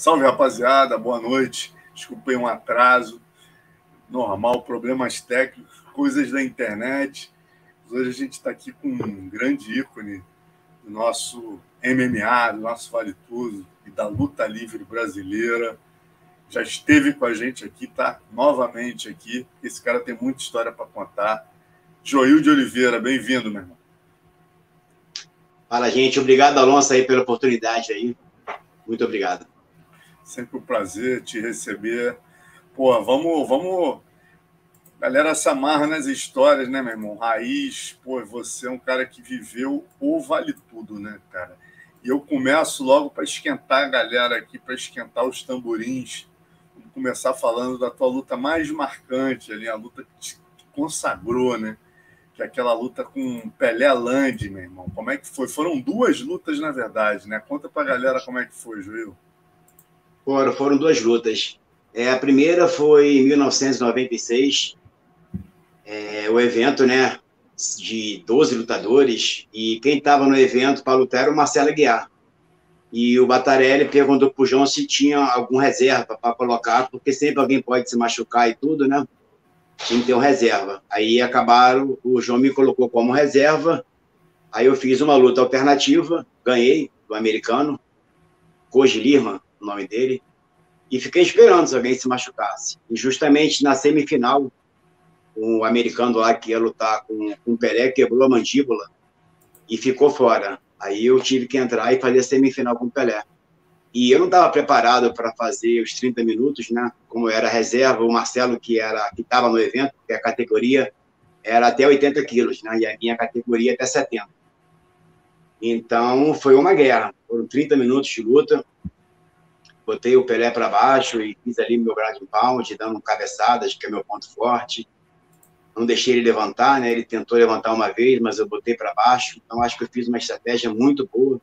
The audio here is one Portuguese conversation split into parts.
Salve, rapaziada, boa noite. Desculpem um atraso. Normal, problemas técnicos, coisas da internet. Hoje a gente está aqui com um grande ícone do nosso MMA, do nosso Vale Tudo e da luta livre brasileira. Já esteve com a gente aqui, tá novamente aqui. Esse cara tem muita história para contar. Joil de Oliveira, bem-vindo, meu irmão. Fala, gente. Obrigado, Alonso, aí, pela oportunidade aí. Muito obrigado. Sempre um prazer te receber. Pô, vamos, vamos. Galera se amarra nas histórias, né, meu irmão? Raiz, pô, você é um cara que viveu o vale tudo, né, cara? E eu começo logo para esquentar a galera aqui, para esquentar os tamborins. Vamos começar falando da tua luta mais marcante ali, a luta que te consagrou, né? Que é aquela luta com Pelé Land, meu irmão. Como é que foi? Foram duas lutas, na verdade, né? Conta para a galera como é que foi, Joel. Foram, foram duas lutas. É, a primeira foi em 1996, é, o evento, né, de 12 lutadores, e quem estava no evento para lutar era o Marcelo Guiar. E o Batarelli perguntou para o João se tinha algum reserva para colocar, porque sempre alguém pode se machucar e tudo, né? Tinha que ter um reserva. Aí acabaram, o João me colocou como reserva, aí eu fiz uma luta alternativa, ganhei do americano, Koji Lima, o nome dele, e fiquei esperando se alguém se machucasse. E justamente na semifinal, um americano lá que ia lutar com, com o Pelé quebrou a mandíbula e ficou fora. Aí eu tive que entrar e fazer a semifinal com o Pelé. E eu não estava preparado para fazer os 30 minutos, né? Como era reserva, o Marcelo, que era que estava no evento, que a categoria era até 80 quilos, né? E a minha categoria até 70. Então foi uma guerra. Foram 30 minutos de luta botei o Pelé para baixo e fiz ali meu ground pound, dando cabeçadas, que é meu ponto forte. Não deixei ele levantar, né? Ele tentou levantar uma vez, mas eu botei para baixo. Então acho que eu fiz uma estratégia muito boa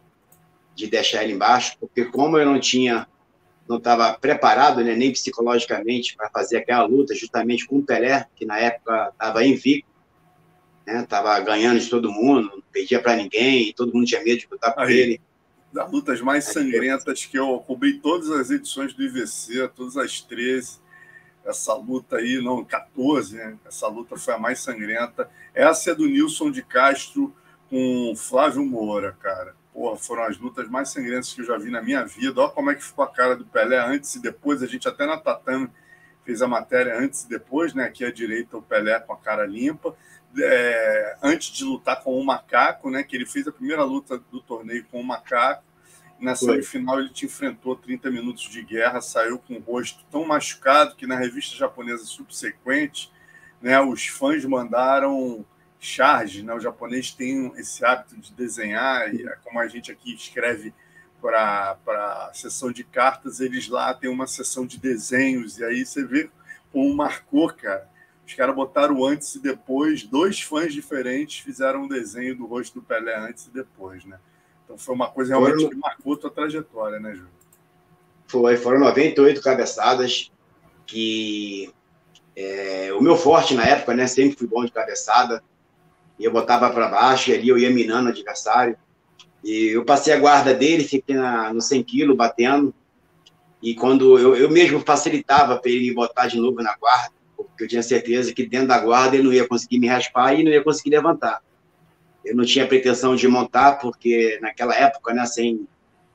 de deixar ele embaixo, porque como eu não tinha, não estava preparado, né, nem psicologicamente para fazer aquela luta, justamente com o Pelé, que na época estava invicto, né? Tava ganhando de todo mundo, não perdia para ninguém, todo mundo tinha medo de lutar com ele das lutas mais sangrentas que eu cobri todas as edições do IVC, todas as 13. Essa luta aí, não, 14, né? Essa luta foi a mais sangrenta. Essa é do Nilson de Castro com Flávio Moura, cara. Porra, foram as lutas mais sangrentas que eu já vi na minha vida. Olha como é que ficou a cara do Pelé antes e depois. A gente até na tatame fez a matéria antes e depois, né? Aqui à direita o Pelé com a cara limpa é, antes de lutar com o Macaco, né? Que ele fez a primeira luta do torneio com o Macaco. Na semifinal ele te enfrentou 30 minutos de guerra, saiu com o rosto tão machucado que na revista japonesa subsequente, né, os fãs mandaram charge, né? O japonês tem esse hábito de desenhar e é como a gente aqui escreve para a sessão de cartas, eles lá têm uma sessão de desenhos e aí você vê como marcou, cara. Os caras botaram antes e depois, dois fãs diferentes fizeram um desenho do rosto do Pelé antes e depois, né? Então foi uma coisa realmente foram... que marcou a tua trajetória, né, Júlio? Foi, foram 98 cabeçadas que é, o meu forte na época, né, sempre fui bom de cabeçada, e eu botava para baixo e ali eu ia minando o adversário. E eu passei a guarda dele, fiquei na, no 100 quilos batendo, e quando eu, eu mesmo facilitava para ele botar de novo na guarda, porque eu tinha certeza que dentro da guarda ele não ia conseguir me raspar e não ia conseguir levantar. Eu não tinha pretensão de montar, porque naquela época, né, assim,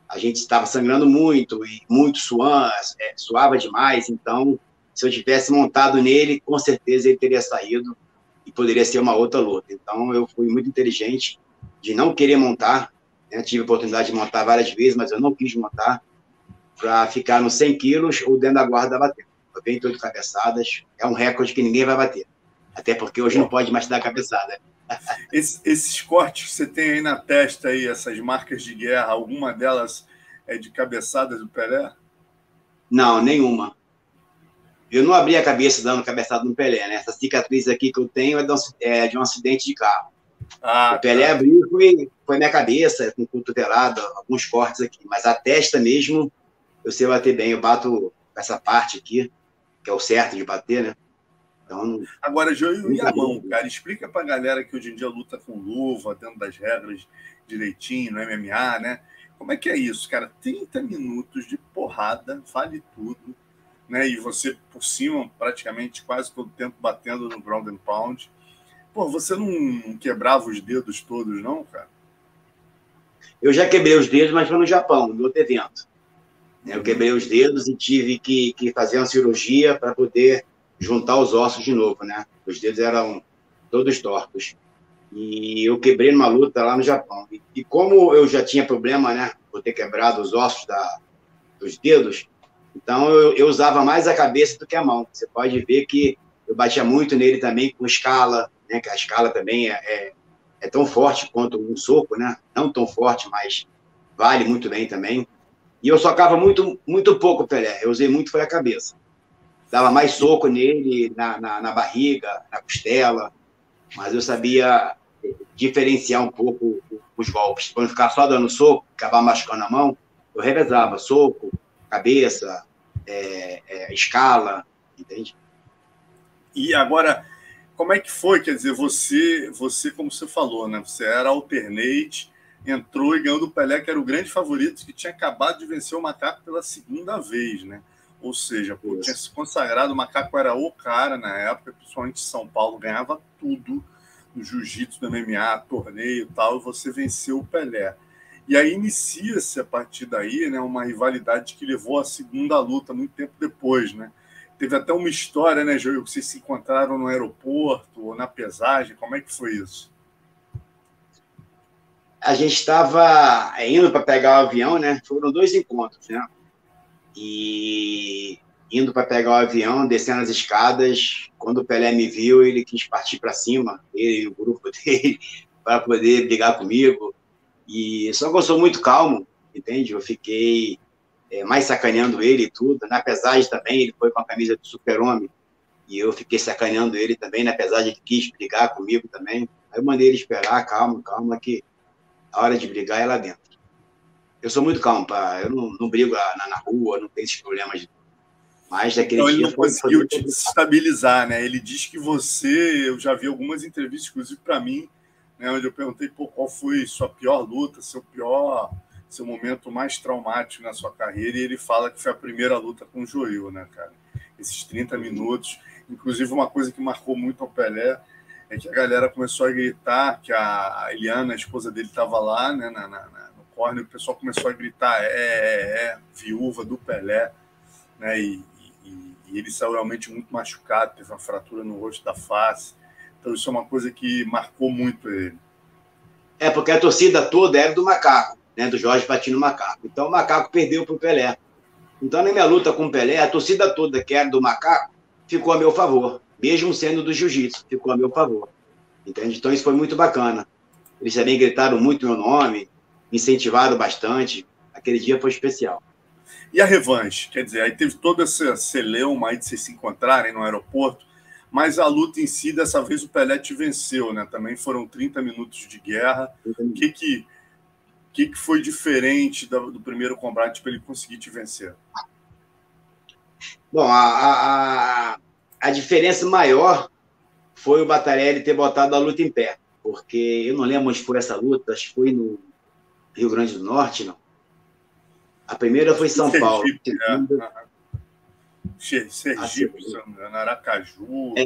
a gente estava sangrando muito e muito suando, é, suava demais, então se eu tivesse montado nele, com certeza ele teria saído e poderia ser uma outra luta. Então eu fui muito inteligente de não querer montar, né? tive a oportunidade de montar várias vezes, mas eu não quis montar para ficar nos 100 quilos ou dentro da guarda batendo. 98 cabeçadas, é um recorde que ninguém vai bater. Até porque hoje não pode mais dar cabeçada. Esse, esses cortes que você tem aí na testa, aí, essas marcas de guerra, alguma delas é de cabeçadas do Pelé? Não, nenhuma. Eu não abri a cabeça dando cabeçada no Pelé, né? Essa cicatriz aqui que eu tenho é de um, é de um acidente de carro. Ah, o Pelé tá. abriu foi, foi minha cabeça, com cotovelada, alguns cortes aqui. Mas a testa mesmo, eu sei bater bem. Eu bato essa parte aqui que é o certo de bater, né? Então, Agora, joelho e a mão, cara, explica pra galera que hoje em dia luta com luva, dentro das regras direitinho, no MMA, né? Como é que é isso, cara? 30 minutos de porrada, vale tudo, né? E você por cima, praticamente quase todo o tempo batendo no ground and pound. Pô, você não quebrava os dedos todos, não, cara? Eu já quebrei os dedos, mas foi no Japão, no outro evento. Eu quebrei os dedos e tive que, que fazer uma cirurgia para poder juntar os ossos de novo, né? Os dedos eram todos tortos. E eu quebrei numa luta lá no Japão. E, e como eu já tinha problema, né? Por ter quebrado os ossos da, dos dedos, então eu, eu, usava mais a cabeça do que a mão. Você pode ver que eu batia muito nele também com escala, né? Que a escala também é, é, é tão forte quanto um soco, né? Não tão forte, mas vale muito bem também. E eu socava muito, muito pouco Pelé. Eu usei muito foi a cabeça. Dava mais soco nele, na, na, na barriga, na costela. Mas eu sabia diferenciar um pouco os golpes. Quando ficar só dando soco, acabar machucando a mão, eu revezava soco, cabeça, é, é, escala, entende? E agora, como é que foi? Quer dizer, você, você como você falou, né? Você era alternate, entrou e ganhou do Pelé, que era o grande favorito, que tinha acabado de vencer o Macaco pela segunda vez, né? Ou seja, pô, tinha se consagrado, o Macaco era o cara na época, principalmente em São Paulo, ganhava tudo no jiu-jitsu, no MMA, torneio e tal, e você venceu o Pelé. E aí inicia-se a partir daí né, uma rivalidade que levou à segunda luta muito tempo depois, né? Teve até uma história, né, Joel, que vocês se encontraram no aeroporto ou na pesagem. Como é que foi isso? A gente estava indo para pegar o avião, né? Foram dois encontros, né? E indo para pegar o avião, descendo as escadas. Quando o Pelé me viu, ele quis partir para cima, ele e o grupo dele, para poder brigar comigo. E só que eu sou muito calmo, entende? Eu fiquei é, mais sacaneando ele e tudo. Na pesagem também, ele foi com a camisa do super-homem. E eu fiquei sacaneando ele também, na pesagem ele quis brigar comigo também. Aí eu mandei ele esperar, calma, calma, que a hora de brigar é lá dentro. Eu sou muito calmo, pá. eu não, não brigo na, na rua, não tenho esses problemas mas daquele então, ele não conseguiu te desestabilizar, né? Ele diz que você, eu já vi algumas entrevistas, inclusive para mim, né, onde eu perguntei pô, qual foi sua pior luta, seu pior, seu momento mais traumático na sua carreira, e ele fala que foi a primeira luta com o Joel, né, cara? Esses 30 minutos. Inclusive, uma coisa que marcou muito o Pelé é que a galera começou a gritar que a Eliana, a esposa dele, estava lá, né, na, na, corner, o pessoal começou a gritar: é, é, é, viúva do Pelé, né? E, e ele saiu realmente muito machucado, teve uma fratura no rosto da face. Então isso é uma coisa que marcou muito ele. É, porque a torcida toda era do Macaco, né, do Jorge Patino Macaco. Então o Macaco perdeu para o Pelé. Então na minha luta com o Pelé, a torcida toda que era do Macaco ficou a meu favor, mesmo sendo do Jiu-Jitsu, ficou a meu favor. Entende? Então isso foi muito bacana. Eles também gritaram muito meu nome, me incentivaram bastante. Aquele dia foi especial. E a revanche? Quer dizer, aí teve toda essa celeuma aí de vocês se encontrarem no aeroporto, mas a luta em si, dessa vez o Pelé te venceu, né? Também foram 30 minutos de guerra. O que que, que, que foi diferente do, do primeiro combate para ele conseguir te vencer? Bom, a, a, a diferença maior foi o Batarelli ter botado a luta em pé, porque eu não lembro onde foi essa luta, acho que foi no Rio Grande do Norte, não a primeira foi São Paulo. Sergipe, é. Aracaju. É.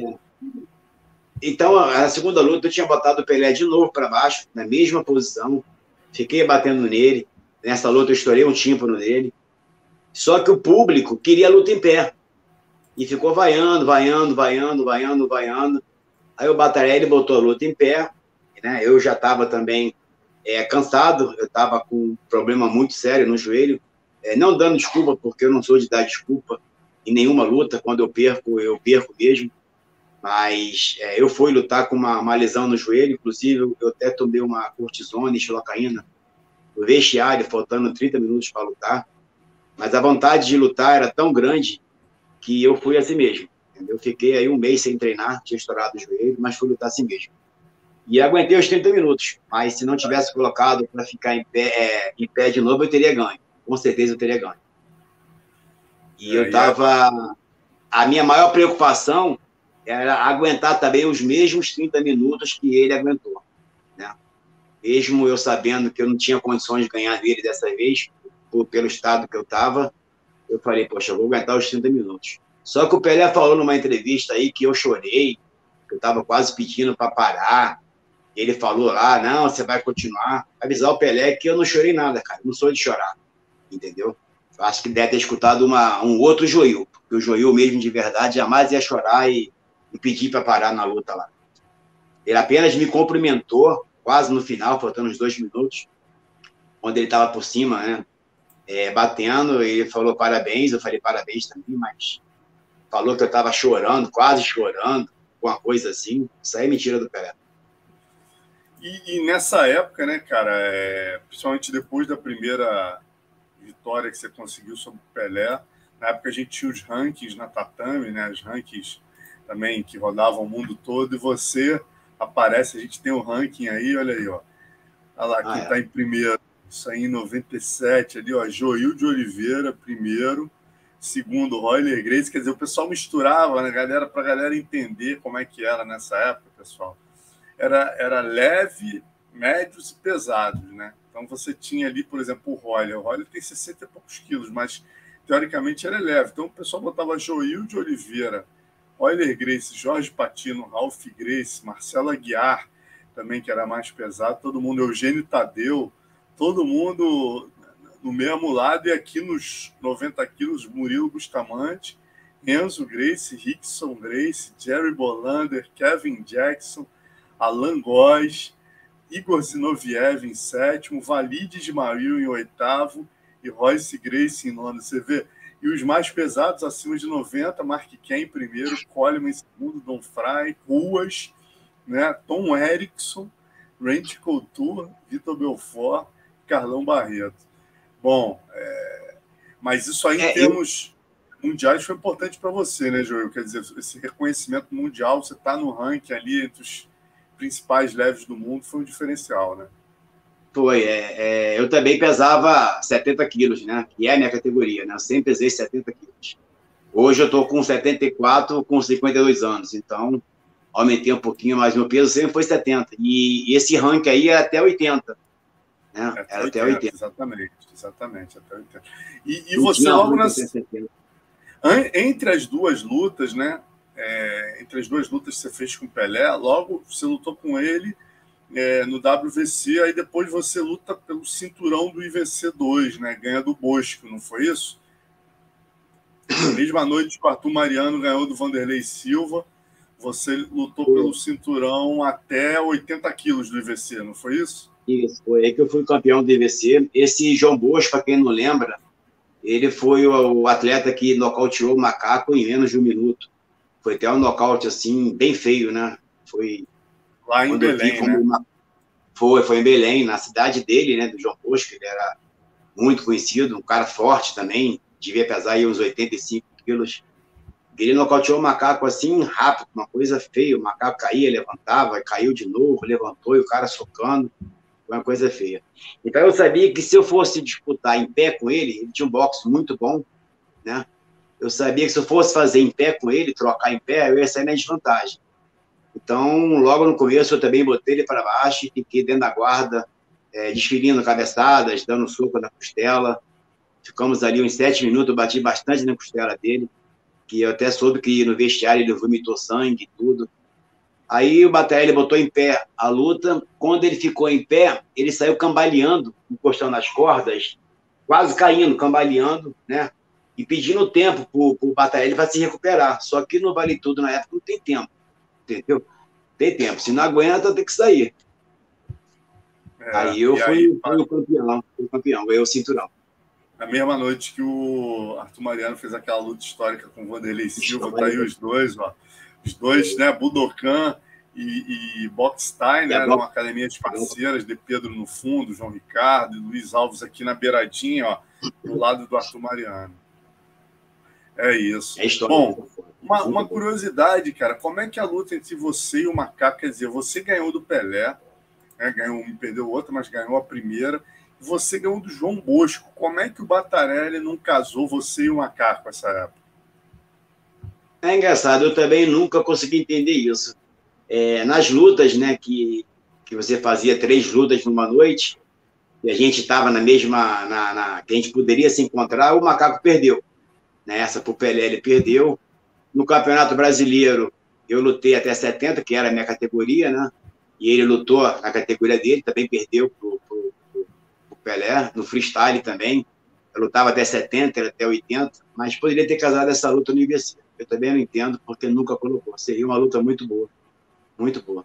Então, a segunda luta eu tinha botado o Pelé de novo para baixo, na mesma posição. Fiquei batendo nele. Nessa luta eu estourei um tímpano nele. Só que o público queria a luta em pé. E ficou vaiando, vaiando, vaiando, vaiando, vaiando. Aí o Batarelli botou a luta em pé. Né? Eu já estava também é, cansado, eu estava com um problema muito sério no joelho. É, não dando desculpa, porque eu não sou de dar desculpa em nenhuma luta, quando eu perco, eu perco mesmo, mas é, eu fui lutar com uma, uma, lesão no joelho, inclusive eu até tomei uma cortisona e xilocaína no vestiário, faltando 30 minutos para lutar, mas a vontade de lutar era tão grande que eu fui assim mesmo. Eu fiquei aí um mês sem treinar, tinha estourado o joelho, mas fui lutar assim mesmo. E aguentei os 30 minutos, mas se não tivesse colocado para ficar em pé, é, em pé de novo, eu teria ganho com certeza eu teria ganho. E eu estava. A minha maior preocupação era aguentar também os mesmos 30 minutos que ele aguentou. Né? mesmo eu sabendo que eu não tinha condições de ganhar dele dessa vez, por, pelo estado que eu estava, eu falei, poxa, eu vou aguentar os 30 minutos. Só que o Pelé falou numa entrevista aí que eu chorei, que eu estava quase pedindo para parar. Ele falou lá, não, você vai continuar. Avisar o Pelé que eu não chorei nada, cara, não sou de chorar, entendeu? Acho que deve ter escutado uma, um outro Joil, porque o Joil mesmo de verdade jamais ia chorar e, e pedir para parar na luta lá. Ele apenas me cumprimentou, quase no final, faltando uns dois minutos, quando ele estava por cima, né? É, batendo, ele falou parabéns, eu falei parabéns também, mas falou que eu estava chorando, quase chorando, alguma coisa assim. Isso aí é mentira do Pelé. E, e nessa época, né, cara, é, principalmente depois da primeira vitória que você conseguiu sobre o Pelé, na época a gente tinha os rankings na Tatame, né, os rankings também que rodavam o mundo todo, e você aparece, a gente tem o um ranking aí, olha aí, ó. Olha lá, quem está ah, é. em primeiro. Isso aí em 97, ali, ó. Joil de Oliveira, primeiro. Segundo, Royler Grace. Quer dizer, o pessoal misturava, né, galera, para a galera entender como é que era nessa época, pessoal. Era, era leve, médios e pesados, né? Então você tinha ali, por exemplo, o Royler. O Royler tem 60 e poucos quilos, mas teoricamente era leve. Então o pessoal botava Joil de Oliveira, Euler Grace, Jorge Patino, Ralph Grace, Marcelo Aguiar, também que era mais pesado, todo mundo, Eugênio Tadeu, todo mundo no mesmo lado, e aqui nos 90 quilos, Murilo Bustamante, Enzo Grace, Rickson Grace, Jerry Bolander, Kevin Jackson, Alan Góes, Igor Zinoviev em sétimo, Valide de Mario em oitavo e Royce Grace em nono. Você vê, e os mais pesados, acima de 90, Mark Ken em primeiro, Coleman em segundo, Don Fry, Ruas, né? Tom Erickson, Randy Couture, Vitor Belfort, Carlão Barreto. Bom, é... mas isso aí em é, termos eu... mundiais foi importante para você, né, Joel? Quer dizer, esse reconhecimento mundial, você está no ranking ali entre os principais leves do mundo, foi um diferencial, né? Foi. É, é, eu também pesava 70 quilos, né? Que é a minha categoria, né? Eu sempre pesei 70 quilos. Hoje eu estou com 74, com 52 anos. Então, aumentei um pouquinho, mas meu peso sempre foi 70. E, e esse ranking aí é até 80. Né? Até Era 80, até 80. Exatamente, exatamente. Até 80. E, e você logo nas... Entre as duas lutas, né? É, entre as duas lutas que você fez com o Pelé, logo você lutou com ele é, no WVC, aí depois você luta pelo cinturão do IVC 2, né? Ganha do Bosco, não foi isso? Na mesma noite o Arthur Mariano ganhou do Vanderlei Silva, você lutou pelo cinturão até 80 quilos do IVC, não foi isso? Isso, foi aí que eu fui campeão do IVC. Esse João Bosco, para quem não lembra, ele foi o atleta que nocauteou o macaco em menos de um minuto. Foi até um nocaute assim, bem feio, né? Foi Lá em Belém, né? Uma... Foi, foi em Belém, na cidade dele, né, do João Bosco, ele era muito conhecido, um cara forte também, devia pesar aí uns 85 quilos. Ele nocauteou o macaco assim, rápido, uma coisa feia, o macaco caía, levantava, caiu de novo, levantou, e o cara socando, uma coisa feia. Então eu sabia que se eu fosse disputar em pé com ele, ele tinha um boxe muito bom, né? Eu sabia que se eu fosse fazer em pé com ele, trocar em pé, eu ia sair na desvantagem. Então, logo no começo, eu também botei ele para baixo e fiquei dentro da guarda, é, desferindo cabeçadas, dando soco na costela. Ficamos ali uns sete minutos, bati bastante na costela dele, que eu até soube que no vestiário ele vomitou sangue e tudo. Aí o Batalha botou em pé a luta. Quando ele ficou em pé, ele saiu cambaleando, encostando nas cordas, quase caindo, cambaleando, né? E pedindo tempo para o Batalha para se recuperar. Só que no Vale Tudo, na época, não tem tempo entendeu? Tem tempo. Se não aguenta, tem que sair. É, aí eu fui, aí, fui o campeão, fui o campeão, ganhei o cinturão. Na mesma noite que o Arthur Mariano fez aquela luta histórica com o Vanderlei Silva, tá aí os dois, ó. Os dois, né? Budokan e, e Boxstein, né? Eram academias parceiras de Pedro no fundo, João Ricardo e Luiz Alves aqui na beiradinha, ó, do lado do Arthur Mariano. É isso. É Bom, uma, uma, curiosidade, cara, como é que a luta entre você e o Macaco, quer dizer, você ganhou do Pelé, né, ganhou um, perdeu o outro, mas ganhou a primeira, você ganhou do João Bosco. Como é que o Batarelli não casou você e o Macaco nessa época? É engraçado, eu também nunca consegui entender isso. É, nas lutas, né, que que você fazia três lutas numa noite, e a gente estava na mesma, na, na, que a gente poderia se encontrar, o Macaco perdeu. Nessa, pro Pelé, ele perdeu. No Campeonato Brasileiro, eu lutei até 70, que era a minha categoria, né? E ele lutou na categoria dele, também perdeu pro, pro, pro, pro Pelé. No freestyle também, eu lutava até 70, ele até 80, mas poderia ter casado essa luta no IBC. Eu também não entendo, porque nunca colocou. Seria uma luta muito boa. Muito boa.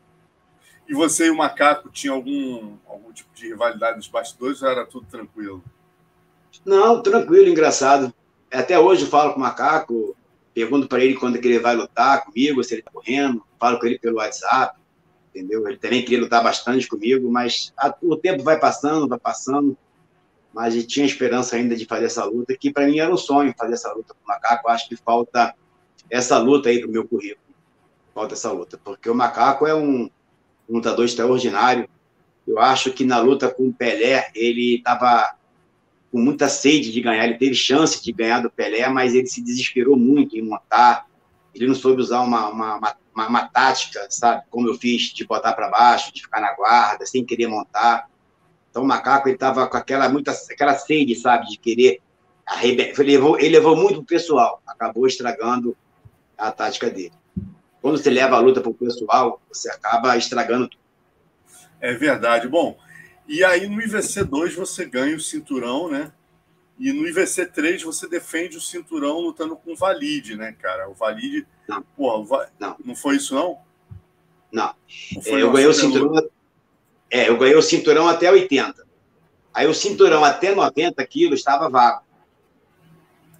E você e o Macaco tinham algum, algum tipo de rivalidade nos bastidores ou era tudo tranquilo? Não, tranquilo, engraçado. Até hoje eu falo com o Macaco, pergunto para ele quando é que ele vai lutar comigo, se ele está correndo, falo com ele pelo WhatsApp, entendeu? Ele também queria lutar bastante comigo, mas a, o tempo vai passando, vai passando, mas ele tinha esperança ainda de fazer essa luta, que para mim era um sonho fazer essa luta com o Macaco. Acho que falta essa luta aí para o meu currículo. Falta essa luta, porque o Macaco é um, um lutador extraordinário. Eu acho que na luta com o Pelé, ele estava com muita sede de ganhar. Ele teve chance de ganhar do Pelé, mas ele se desesperou muito em montar. Ele não soube usar uma, uma, uma, uma, uma tática, sabe? Como eu fiz, de botar para baixo, de ficar na guarda, sem querer montar. Então o Macaco estava com aquela, muita, aquela sede, sabe? De querer arrebentar. Ele levou, ele levou muito o pessoal. Acabou estragando a tática dele. Quando você leva a luta para o pessoal, você acaba estragando tudo. É verdade. Bom, e aí no IVC 2 você ganha o cinturão, né? E no IVC 3 você defende o cinturão lutando com o Valide, né, cara? O Valide. Não. Porra, Va... não. não foi isso, não? Não. não é, eu ganhei o cinturão. É, eu ganhei o cinturão até 80. Aí o cinturão até 90 quilos estava vago.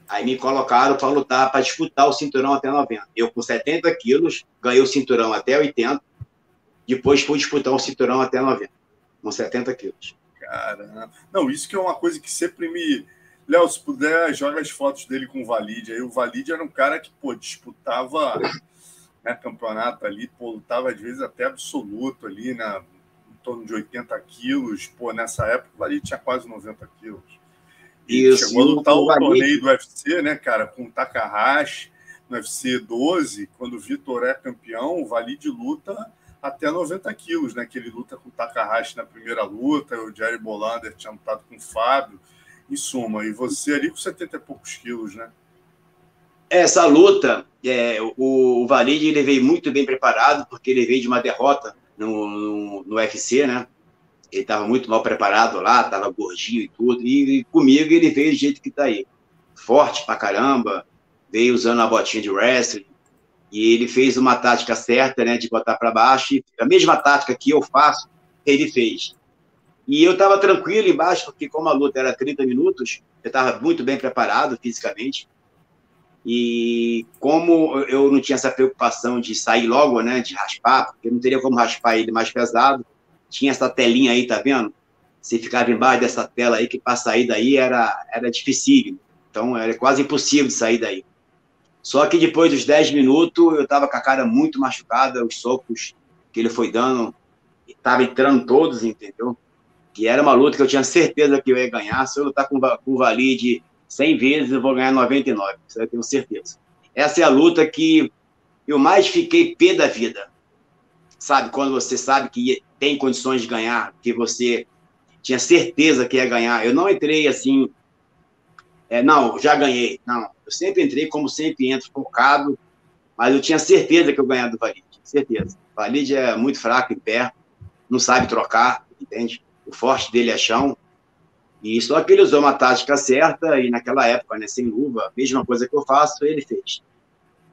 Aí me colocaram para lutar, para disputar o cinturão até 90. Eu, com 70 quilos, ganhei o cinturão até 80. Depois fui disputar o cinturão até 90, com 70 quilos. Caramba. Não, isso que é uma coisa que sempre me. Léo, se puder, joga as fotos dele com o Valide. Aí o Valide era um cara que, pô, disputava né, campeonato ali, pô, lutava às vezes até absoluto ali, né, em torno de 80 quilos. Pô, nessa época o Valide tinha quase 90 quilos. Isso. Chegou a lutar o torneio do UFC, né, cara, com o Takahashi no UFC 12, quando o Vitor é campeão, o Valide luta até 90 quilos, né? Que ele luta com o Takahashi na primeira luta, o Jerry Bolander tinha lutado com o Fábio, em suma. E você ali com 70 e poucos quilos, né? Essa luta, é, o, o Valide ele veio muito bem preparado, porque ele veio de uma derrota no, no, no UFC, né? ele estava muito mal preparado lá, estava gordinho e tudo, e, comigo ele veio do jeito que está aí. Forte pra caramba, veio usando a botinha de wrestling, e ele fez uma tática certa, né, de botar para baixo, e a mesma tática que eu faço, ele fez. E eu estava tranquilo embaixo, porque como a luta era 30 minutos, eu estava muito bem preparado fisicamente, e como eu não tinha essa preocupação de sair logo, né, de raspar, porque não teria como raspar ele mais pesado, tinha essa telinha aí, tá vendo? Você ficava embaixo dessa tela aí, que para sair daí era, era difícil. Então, era quase impossível de sair daí. Só que depois dos 10 minutos, eu estava com a cara muito machucada, os socos que ele foi dando, estava entrando todos, entendeu? Que era uma luta que eu tinha certeza que eu ia ganhar. Se eu lutar com, com o Valide 100 vezes, eu vou ganhar 99, isso eu tenho certeza. Essa é a luta que eu mais fiquei pé da vida. Sabe, quando você sabe que tem condições de ganhar, que você tinha certeza que ia ganhar. Eu não entrei assim, é, não, já ganhei. Não, eu sempre entrei como sempre entro, focado, mas eu tinha certeza que eu ganhava do Valide, certeza. O Valide é muito fraco em pé, não sabe trocar, entende? O forte dele é chão. E só que ele usou uma tática certa e naquela época, né, sem luva, a mesma coisa que eu faço, ele fez.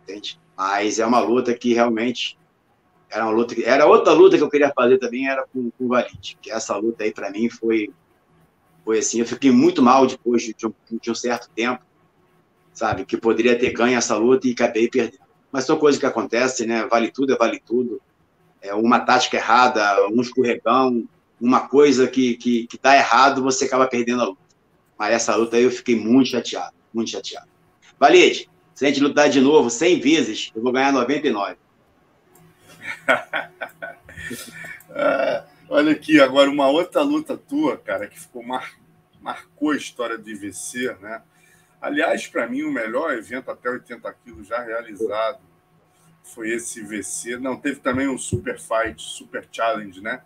Entende? Mas é uma luta que realmente era uma luta, era outra luta que eu queria fazer também, era com, com o Valide, que essa luta aí para mim foi foi assim, eu fiquei muito mal depois de um, de um, certo tempo, sabe, que poderia ter ganho essa luta e acabei perdendo. Mas são coisas que acontecem, né? Vale tudo, é vale tudo. É uma tática errada, um escorregão, uma coisa que que, que tá errado, você acaba perdendo a luta. Mas essa luta aí eu fiquei muito chateado, muito chateado. Valide, se a gente lutar de novo 100 vezes, eu vou ganhar 99. é, olha aqui, agora uma outra luta tua, cara, que ficou mar... marcou a história do IVC, né? Aliás, para mim, o melhor evento até 80 quilos já realizado foi esse IVC. Não, teve também um Super Fight, Super Challenge, né?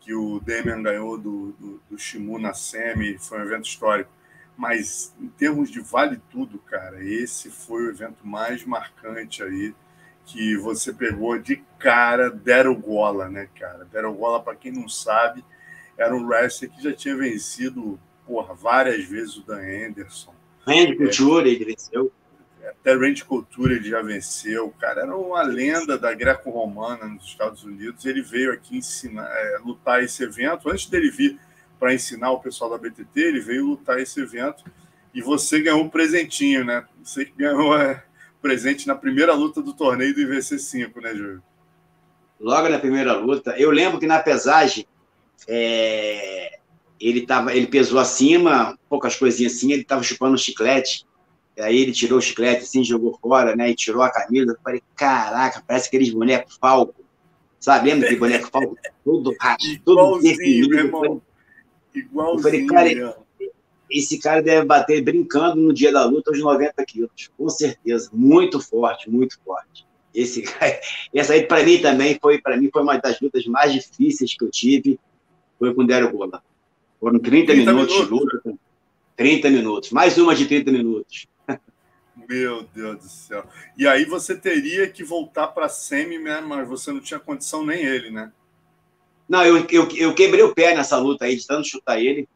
que o Damian ganhou do, do, do Shimu na semi, foi um evento histórico. Mas em termos de vale tudo, cara, esse foi o evento mais marcante aí que você pegou de cara Daryl Gola, né, cara? Daryl Gola, para quem não sabe, era um wrestler que já tinha vencido porra, várias vezes o Dan Anderson. Randy Couture, é, ele venceu. Até Randy Couture ele já venceu. Cara, era uma lenda da greco-romana nos Estados Unidos. Ele veio aqui ensinar, é, lutar esse evento. Antes dele vir para ensinar o pessoal da BTT, ele veio lutar esse evento. E você ganhou um presentinho, né? Você que ganhou é, presente na primeira luta do torneio do IVC 5, né, Júlio? Logo na primeira luta. Eu lembro que na pesagem é, ele, tava, ele pesou acima, poucas coisinhas assim, ele estava chupando um chiclete. Aí ele tirou o chiclete assim, jogou fora, né? E tirou a camisa. Eu falei, caraca, parece aqueles bonecos falco. Sabe, lembra aquele boneco falco? Todo rachado, todo definido. Igualzinho, eu falei, cara, esse cara deve bater brincando no dia da luta aos 90 quilos. Com certeza. Muito forte, muito forte. Esse, essa aí, para mim, também foi, para mim, foi uma das lutas mais difíceis que eu tive. Foi com o Dero Gola. Foram 30, 30 minutos, minutos de luta. 30 minutos. Mais uma de 30 minutos. Meu Deus do céu. E aí você teria que voltar para a semi, né? mas você não tinha condição nem ele, né? Não, eu, eu, eu quebrei o pé nessa luta aí, de tanto chutar ele.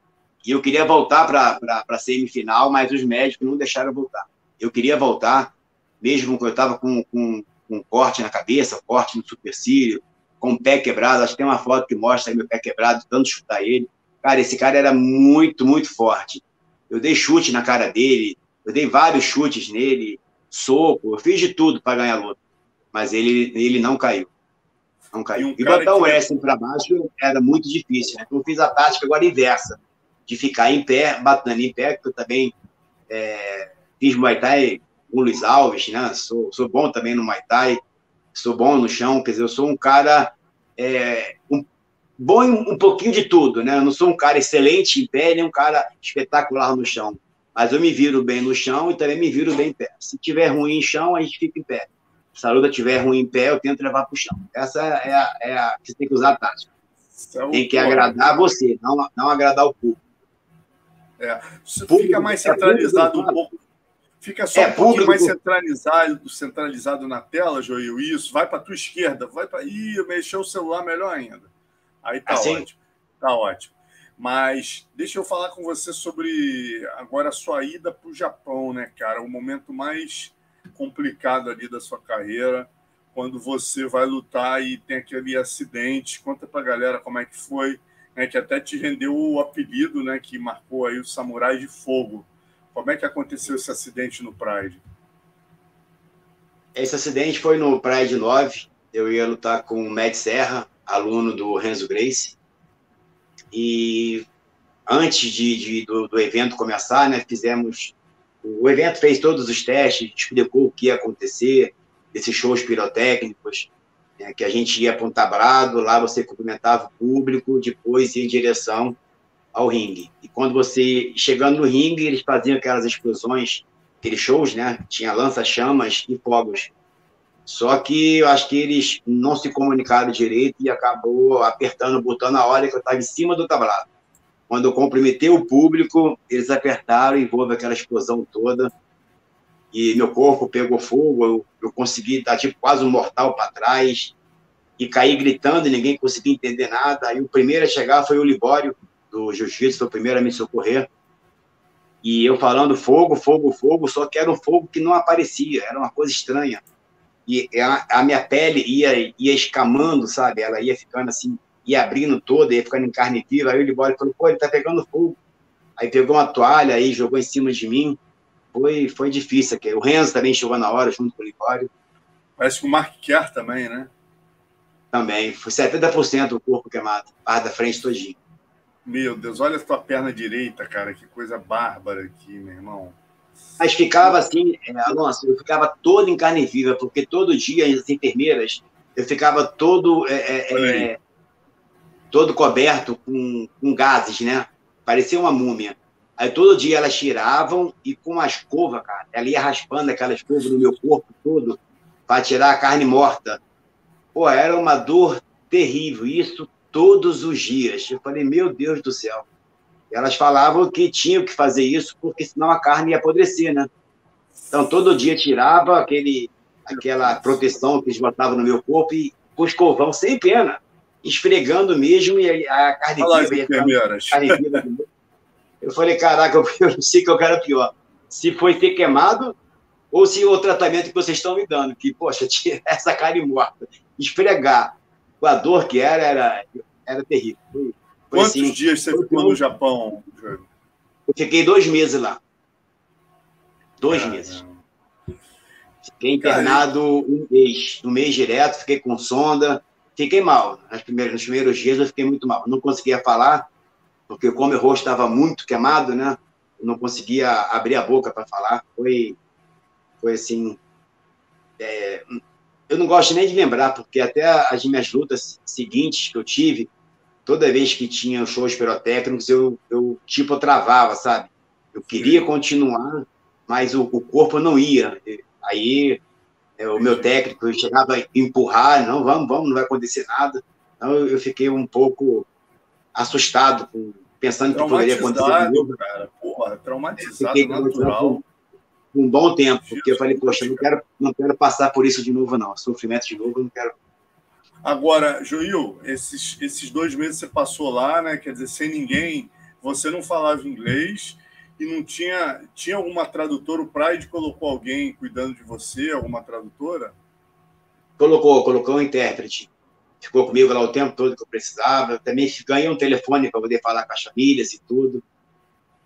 E eu queria voltar para a semifinal, mas os médicos não deixaram voltar. Eu queria voltar, mesmo que eu estava com, com, com um corte na cabeça, um corte no supercílio, com o pé quebrado. Acho que tem uma foto que mostra meu pé quebrado, tanto chutar ele. Cara, esse cara era muito, muito forte. Eu dei chute na cara dele, eu dei vários chutes nele, soco, eu fiz de tudo para ganhar a luta. Mas ele, ele não caiu. Não caiu. E, um e botar o wrestling para baixo era muito difícil. Né? Então eu fiz a tática agora inversa, de ficar em pé, batendo em pé, que eu também é, fiz Muay Thai com o Luiz Alves, né? Sou, sou bom também no Muay Thai, sou bom no chão, quer dizer, eu sou um cara é, um bom em um pouquinho de tudo, né? Eu não sou um cara excelente em pé, nem um cara espetacular no chão. Mas eu me viro bem no chão e também me viro bem em pé. Se tiver ruim em chão, a gente fica em pé. Se a luta tiver ruim em pé, eu tento levar para o chão. Essa é a, é a que você tem que usar a tática. É tem que agradar você, não, não agradar o público. É. Fica mais centralizado um pouco. Fica só é, um pouquinho mais centralizado, centralizado na tela, Joil. Isso, vai para tua esquerda, vai para. Ih, mexeu o celular melhor ainda. Aí tá assim? ótimo. Tá ótimo. Mas deixa eu falar com você sobre agora a sua ida para o Japão, né, cara? O momento mais complicado ali da sua carreira, quando você vai lutar e tem aquele acidente. Conta para a galera como é que foi, né, que até te rendeu o apelido, né, que marcou aí o Samurai de Fogo. Como é que aconteceu esse acidente no Pride? Esse acidente foi no Pride 9. Eu ia lutar com o Matt Serra, aluno do Renzo Grace. E antes de, de do, do, evento começar, né, fizemos. O evento fez todos os testes, explicou o que ia acontecer, esses shows pirotécnicos, né, que a gente ia para um tablado, lá você cumprimentava o público, depois ia em direção ao ringue. E quando você, chegando no ringue, eles faziam aquelas explosões, aqueles shows, né? Tinha lança-chamas e fogos. Só que eu acho que eles não se comunicaram direito e acabou apertando o botão na hora que eu estava em cima do tablado. Quando eu cumprimentei o público, eles apertaram e houve aquela explosão toda. E meu corpo pegou fogo, eu, eu consegui dar tipo quase um mortal para trás e caí gritando e ninguém conseguia entender nada. Aí o primeiro a chegar foi o Libório, do Jiu-Jitsu, foi o primeiro a me socorrer. E eu falando fogo, fogo, fogo, só que era um fogo que não aparecia, era uma coisa estranha e a, a, minha pele ia, ia escamando, sabe? Ela ia ficando assim, ia abrindo toda, ia ficando em carne viva. Aí o Libório falou, pô, ele tá pegando fogo. Aí pegou uma toalha aí, jogou em cima de mim. Foi, foi difícil. O Renzo também chegou na hora, junto com o Libório. Parece que o Mark Kerr também, né? Também. Foi 70% do corpo queimado, parte da frente todinho. Meu Deus, olha a tua perna direita, cara. Que coisa bárbara aqui, meu irmão. Mas ficava assim, é, Alonso, eu ficava todo em carne viva, porque todo dia as enfermeiras, eu ficava todo, é, é, é, todo coberto com, com gases, né? Parecia uma múmia. Aí todo dia elas tiravam e com a escova, cara, ela ia raspando aquela escova no meu corpo todo para tirar a carne morta. Pô, era uma dor terrível. Isso todos os dias. Eu falei, meu Deus do céu. Elas falavam que tinham que fazer isso, porque senão a carne ia apodrecer, né? Então, todo dia tirava aquele, aquela proteção que eles botavam no meu corpo e com escovão, sem pena, esfregando mesmo, e a carne viva ia viva. Eu falei, caraca, eu não sei que eu quero pior. Se foi ter queimado ou se o tratamento que vocês estão me dando, que, poxa, tinha essa carne morta, esfregar com a dor que era, era, era terrível. Foi, Quantos assim, dias você ficou no Japão, Júlio? Eu fiquei dois meses lá. Dois meses. Fiquei internado um mês, um mês direto, fiquei com sonda, fiquei mal. Nas primeiras, nos primeiros dias eu fiquei muito mal. Não conseguia falar, porque como meu rosto estava muito queimado, né? Eu não conseguia abrir a boca para falar. Foi foi assim. É, eu não gosto nem de lembrar, porque até as minhas lutas seguintes que eu tive, toda vez que tinha shows pirotécnicos, eu, eu tipo travava, sabe? Eu queria continuar, mas o, o corpo não ia. Aí é, o meu técnico chegava a empurrar, não, vamos, vamos, não vai acontecer nada. Então eu, eu fiquei um pouco assustado, pensando que poderia acontecer de novo. Cara, porra, traumatizado, natural um bom tempo, porque eu falei, poxa, não quero, não quero passar por isso de novo, não. Sofrimento de novo, eu não quero. Agora, Joil, esses, esses dois meses você passou lá, né? Quer dizer, sem ninguém, você não falava inglês e não tinha. Tinha alguma tradutora? O Pride colocou alguém cuidando de você, alguma tradutora? Colocou, colocou um intérprete. Ficou comigo lá o tempo todo que eu precisava. Também ganhei um telefone para poder falar com as famílias e tudo.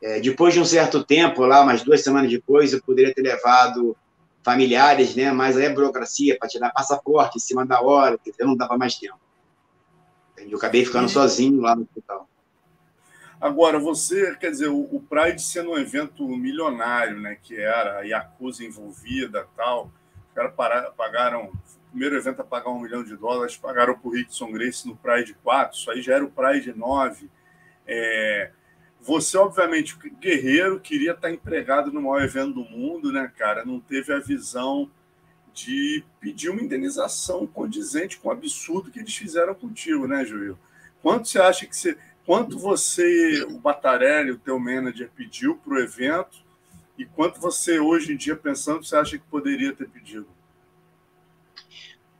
É, depois de um certo tempo, lá, umas duas semanas depois, eu poderia ter levado familiares, né? Mas aí a burocracia para tirar passaporte em cima da hora, eu não dava mais tempo. Eu acabei ficando sozinho lá no hospital. Agora, você, quer dizer, o, o Pride sendo um evento milionário, né? Que era a Yakuza envolvida tal. Os caras pagaram. O primeiro evento a pagar um milhão de dólares, pagaram para o Rickson Grace no Pride 4, isso aí já era o Pride 9. É, você, obviamente, guerreiro, queria estar empregado no maior evento do mundo, né, cara? Não teve a visão de pedir uma indenização condizente com o absurdo que eles fizeram contigo, né, Joel? Quanto você acha que você. Quanto você, o Batarelli, o teu manager, pediu para o evento e quanto você, hoje em dia, pensando, você acha que poderia ter pedido?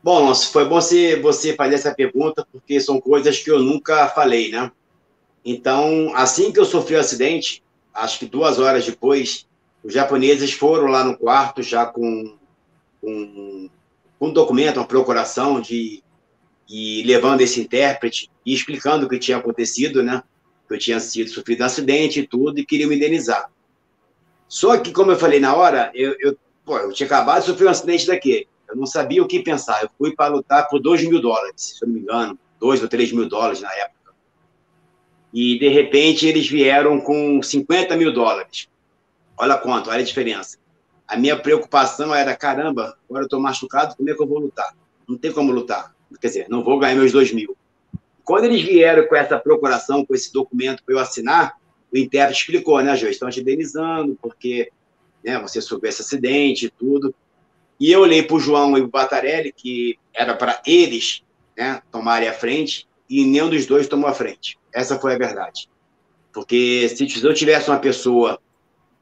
Bom, foi bom você, você fazer essa pergunta, porque são coisas que eu nunca falei, né? Então, assim que eu sofri o acidente, acho que duas horas depois, os japoneses foram lá no quarto já com, com, um documento, uma procuração de e levando esse intérprete e explicando o que tinha acontecido, né? Que eu tinha sido sofrido um acidente e tudo e queria me indenizar. Só que, como eu falei na hora, eu, eu, pô, eu tinha acabado de sofrer um acidente daqui. Eu não sabia o que pensar. Eu fui para lutar por 2 mil dólares, se eu não me engano, 2 ou 3 mil dólares na época e de repente eles vieram com 50 mil dólares. Olha quanto, olha a diferença. A minha preocupação era: caramba, agora eu estou machucado, como é que eu vou lutar? Não tem como lutar. Quer dizer, não vou ganhar meus dois mil. Quando eles vieram com essa procuração, com esse documento para eu assinar, o intérprete explicou, né, Jô? Estão te indenizando porque né, você sofreu esse acidente e tudo. E eu olhei para o João e o Batarelli, que era para eles né, tomarem a frente, e nenhum dos dois tomou a frente. Essa foi a verdade. Porque se eu tivesse uma pessoa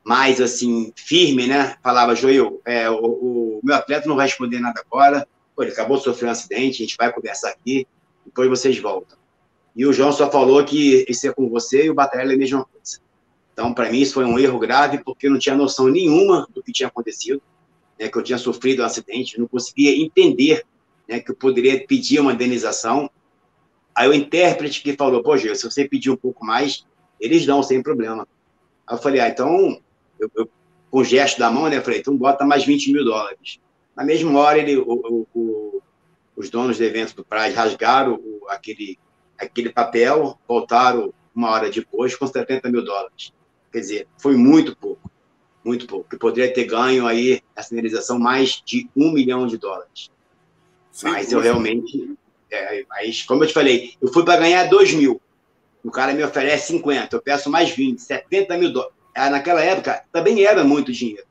mais assim, firme, né? Falava, Joel, é, o, o, meu atleta não vai responder nada agora, Pô, ele acabou de sofrer um acidente, a gente vai conversar aqui, depois vocês voltam. E o João só falou que isso é com você e o Batalha é a mesma coisa. Então, para mim, isso foi um erro grave, porque eu não tinha noção nenhuma do que tinha acontecido, né, que eu tinha sofrido um acidente, não conseguia entender né, que eu poderia pedir uma indenização Aí o intérprete que falou, pô, Gil, se você pedir um pouco mais, eles dão sem problema. Aí eu falei, ah, então, eu, eu, com o gesto da mão, né, eu falei, então bota mais 20 mil dólares. Na mesma hora, ele, o, o, os donos do evento do Pride rasgaram aquele, aquele papel, voltaram uma hora depois com 70 mil dólares. Quer dizer, foi muito pouco, muito pouco. Que poderia ter ganho aí, a sinalização, mais de um milhão de dólares. Sim, Mas eu realmente é, mas, como eu te falei, eu fui para ganhar 2 mil. O cara me oferece 50, eu peço mais 20, 70 mil dólares. Ah, naquela época, também era muito dinheiro.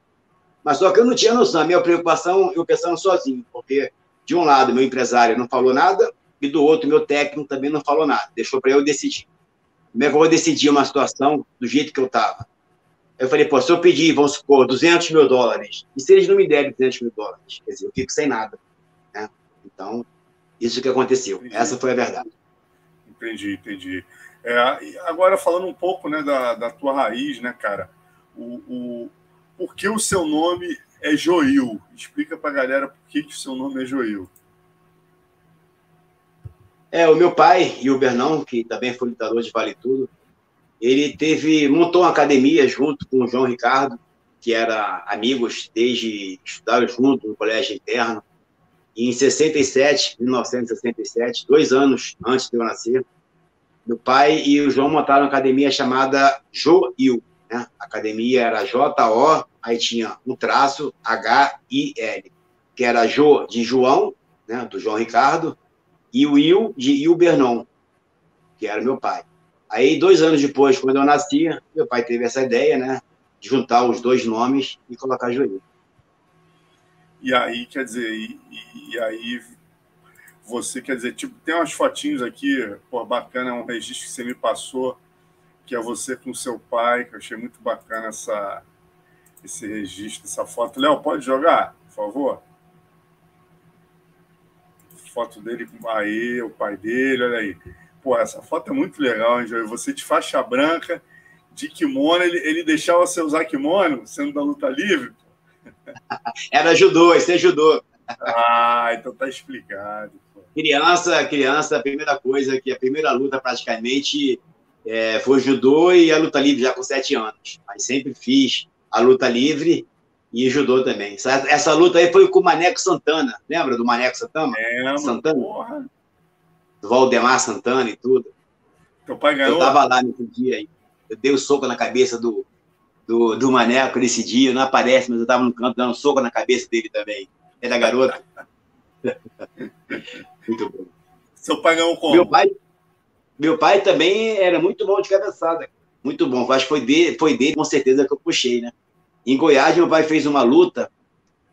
Mas só que eu não tinha noção. A minha preocupação, eu pensando sozinho, porque, de um lado, meu empresário não falou nada, E do outro, meu técnico também não falou nada, deixou para eu decidir. Como é que eu vou decidir uma situação do jeito que eu estava? Eu falei, pô, se eu pedir, vamos supor, 200 mil dólares, e se eles não me derem 200 mil dólares? Quer dizer, eu fico sem nada. Né? Então, isso que aconteceu. Entendi. Essa foi a verdade. Entendi, entendi. É, agora, falando um pouco né, da, da tua raiz, né, cara? O, o, por que o seu nome é Joil? Explica pra galera por que, que o seu nome é Joil. É, o meu pai e o Bernão, que também foi lutador de Vale Tudo, ele teve, montou uma academia junto com o João Ricardo, que era amigos desde estudaram junto no colégio interno. Em 67, 1967, dois anos antes de eu nascer, meu pai e o João montaram uma academia chamada Joil. Né? A academia era J-O, aí tinha um traço H-I-L, que era Jo de João, né? do João Ricardo, e o Il de Il Bernon, que era meu pai. Aí, dois anos depois, quando eu nasci, meu pai teve essa ideia, né? De juntar os dois nomes e colocar Joelho. E aí, quer dizer, e, e, aí você, quer dizer, tipo, tem umas fotinhos aqui, pô, bacana, um registro que você me passou, que é você com seu pai, que eu achei muito bacana essa, esse registro, essa foto. Léo, pode jogar, por favor? Foto dele com aí, o pai dele, olha aí. Pô, essa foto é muito legal, hein, Joey? Você de faixa branca, de kimono, ele, ele deixava você usar kimono, sendo da luta livre? Era judô, esse é judô. Ah, então tá explicado. Pô. Criança, criança, a primeira coisa, que a primeira luta praticamente é, foi judô e a luta livre já com sete anos. Mas sempre fiz a luta livre e judô também. Essa, essa luta aí foi com o Maneco Santana. Lembra do Maneco Santana? É, Santana? Porra do Valdemar Santana e tudo. Teu pai ganhou? Eu tava lá nesse dia aí. Eu dei o um soco na cabeça do, do, do Maneco nesse dia, não aparece, mas eu tava no canto dando um soco na cabeça dele também. Era garoto. muito bom. Seu pai ganhou como? Meu pai, meu pai também era muito bom de cabeçada. Muito bom. Acho que foi dele, foi dele, com certeza, que eu puxei, né? Em Goiás, meu pai fez uma luta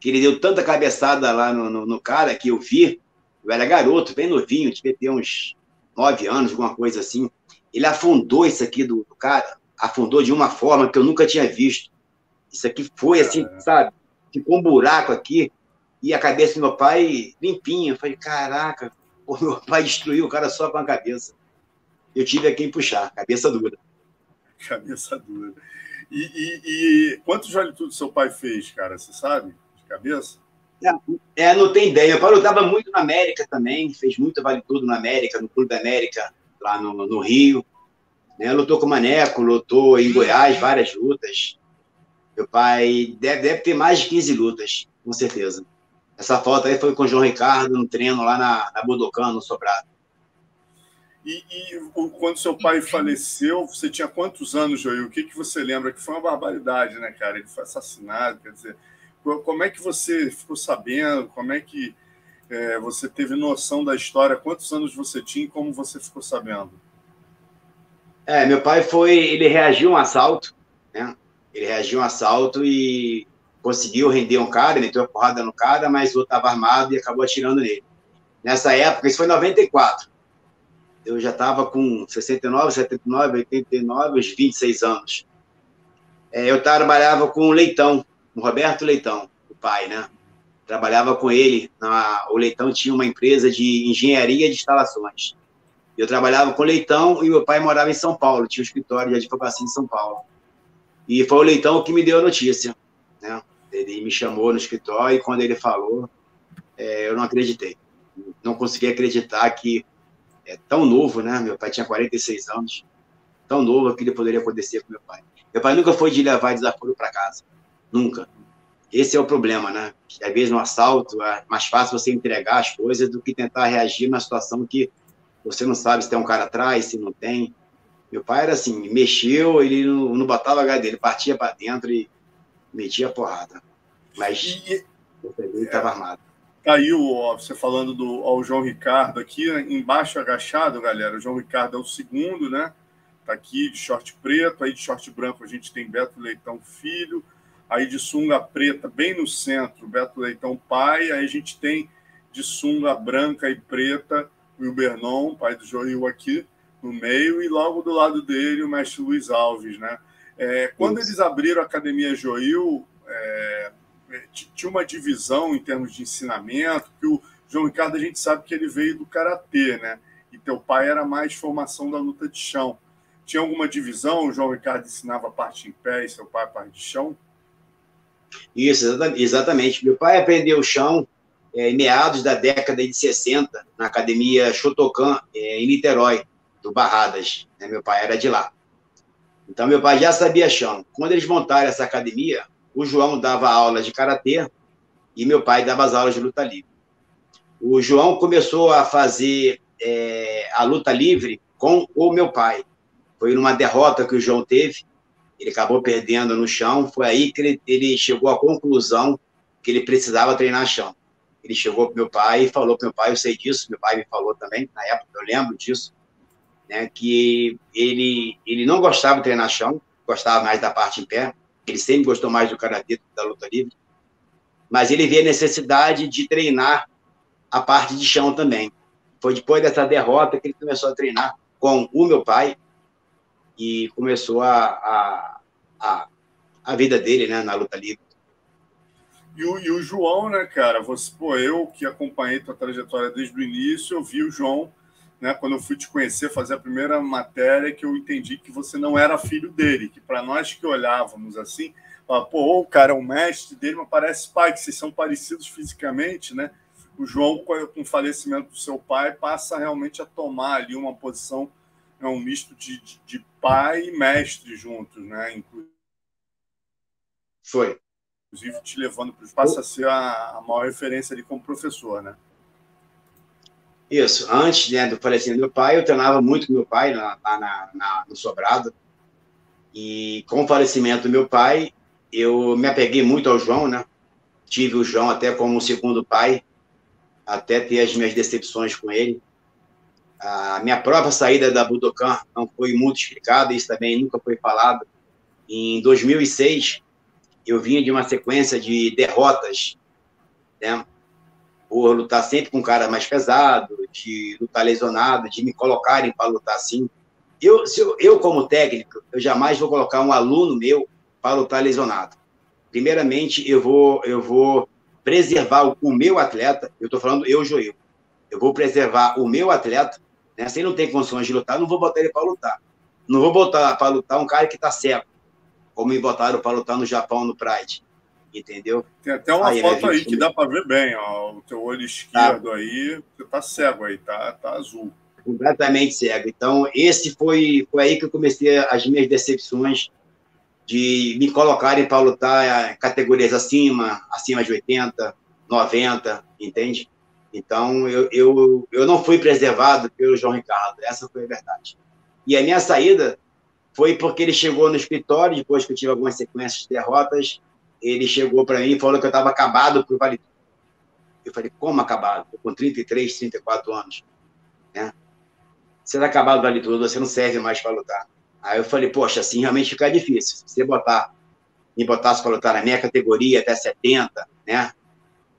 que ele deu tanta cabeçada lá no, no, no cara que eu vi, eu era garoto, bem novinho, devia ter uns nove anos, alguma coisa assim. Ele afundou isso aqui do, do, cara, afundou de uma forma que eu nunca tinha visto. Isso aqui foi assim, sabe? Ficou um buraco aqui e a cabeça do meu pai limpinha. Eu falei, caraca, o meu pai destruiu o cara só com a cabeça. Eu tive a quem puxar, cabeça dura. Cabeça dura. E, e, e quantos vale tudo seu pai fez, cara? Você sabe? De cabeça? É, não tem ideia. O Paulo estava muito na América também, fez muito vale tudo na América, no Clube da América, lá no, no Rio. Né? Lutou com o Maneco, lutou em Goiás, várias lutas. Meu pai deve, deve ter mais de 15 lutas, com certeza. Essa foto aí foi com o João Ricardo no treino lá na, na Budokan, no Sobrado. E, e, quando seu pai faleceu, você tinha quantos anos, Joel? O que, que você lembra? Que foi uma barbaridade, né, cara? Ele foi assassinado, quer dizer, como é que você ficou sabendo? Como é que é, você teve noção da história? Quantos anos você tinha e como você ficou sabendo? É, meu pai foi, ele reagiu a um assalto, né? Ele reagiu a um assalto e conseguiu render um cara, meteu a porrada no cara, mas o outro estava armado e acabou atirando nele. Nessa época, isso foi em 94. Eu já estava com 69, 79, 89, uns 26 anos. É, eu trabalhava com o Leitão, o Roberto Leitão, o pai, né? Trabalhava com ele. Na, o Leitão tinha uma empresa de engenharia de instalações. Eu trabalhava com Leitão e meu pai morava em São Paulo, tinha um escritório de advocacia em São Paulo. E foi o Leitão que me deu a notícia, né? Ele me chamou no escritório e quando ele falou, é, eu não acreditei. Não consegui acreditar que é tão novo, né? Meu pai tinha 46 anos, tão novo ele poderia acontecer com meu pai. Meu pai nunca foi de levar desaforo para casa. Nunca. Esse é o problema, né? Às vezes no assalto é mais fácil você entregar as coisas do que tentar reagir na situação que você não sabe se tem um cara atrás, se não tem. Meu pai era assim, mexeu, ele não, não botava a dele, partia para dentro e metia a porrada. Mas e, ele estava é, armado. Caiu, ó, você falando do ao João Ricardo aqui, embaixo agachado, galera. O João Ricardo é o segundo, né? Tá aqui de short preto, aí de short branco a gente tem Beto Leitão Filho, aí de sunga preta, bem no centro, Beto Leitão pai, aí a gente tem de sunga branca e preta o Ilbernon, pai do Joil aqui no meio, e logo do lado dele o mestre Luiz Alves, né? É, quando eles abriram a Academia Joil, é, é tinha uma divisão em termos de ensinamento, que o João Ricardo a gente sabe que ele veio do Karatê, né? E teu pai era mais formação da luta de chão. Tinha alguma divisão? O João Ricardo ensinava parte em pé e seu pai parte de chão? Isso, exatamente. Meu pai aprendeu o chão é, em meados da década de 60, na academia Shotokan, é, em Niterói, do Barradas. Né? Meu pai era de lá. Então, meu pai já sabia chão. Quando eles montaram essa academia, o João dava aula de karatê e meu pai dava as aulas de luta livre. O João começou a fazer é, a luta livre com o meu pai. Foi numa derrota que o João teve, ele acabou perdendo no chão. Foi aí que ele, ele chegou à conclusão que ele precisava treinar chão. Ele chegou para meu pai e falou para meu pai, eu sei disso, meu pai me falou também, na época eu lembro disso, né, que ele, ele não gostava de treinar chão, gostava mais da parte em pé, ele sempre gostou mais do karatê da luta livre, mas ele vê a necessidade de treinar a parte de chão também. Foi depois dessa derrota que ele começou a treinar com o meu pai e começou a, a, a, a vida dele né, na luta livre. E o, e o João, né, cara? Você, pô, eu que acompanhei tua trajetória desde o início, eu vi o João, né, quando eu fui te conhecer, fazer a primeira matéria, que eu entendi que você não era filho dele, que para nós que olhávamos assim, fala, pô, o cara é o mestre dele, mas parece pai, que vocês são parecidos fisicamente, né? O João, com o falecimento do seu pai, passa realmente a tomar ali uma posição, é um misto de, de, de pai e mestre juntos, né? Inclusive. Foi inclusive te levando para o passa a ser a, a, maior referência ali como professor, né? Isso. Antes né, do falecimento do pai, eu treinava muito com meu pai lá, lá na, na, no Sobrado. E com o falecimento do meu pai, eu me apeguei muito ao João, né? Tive o João até como segundo pai, até ter as minhas decepções com ele. A minha própria saída da Budokan não foi muito explicada, isso também nunca foi falado. Em 2006, eu vinha de uma sequência de derrotas, né? Por lutar sempre com um cara mais pesado, de lutar lesionado, de me colocarem para lutar assim. Eu, eu, eu, como técnico, eu jamais vou colocar um aluno meu para lutar lesionado. Primeiramente, eu vou, eu vou preservar o, o meu atleta. Eu estou falando eu, Joel. Eu vou preservar o meu atleta. Né? Se ele não tem condições de lutar, não vou botar ele para lutar. Não vou botar para lutar um cara que está cego como me botaram para lutar no Japão no Pride. Entendeu? Tem até uma aí, foto aí que dá para ver bem, ó. O teu olho esquerdo tá. aí, você tá cego aí, tá, tá azul. Completamente cego. Então, esse foi, foi aí que eu comecei as minhas decepções de me colocarem para lutar categorias acima, acima de 80, 90, entende? Então, eu, eu, eu não fui preservado pelo João Ricardo, essa foi a verdade. E a minha saída foi porque ele chegou no escritório, depois que eu tive algumas sequências de derrotas, ele chegou para mim e falou que eu estava acabado por Vale Eu falei, como acabado? Com 33, 34 anos. Né? Você está acabado Vale Tudo, você não serve mais para lutar. Aí eu falei, poxa, assim realmente fica difícil. Se você botar, me botasse para lutar na minha categoria até 70, né?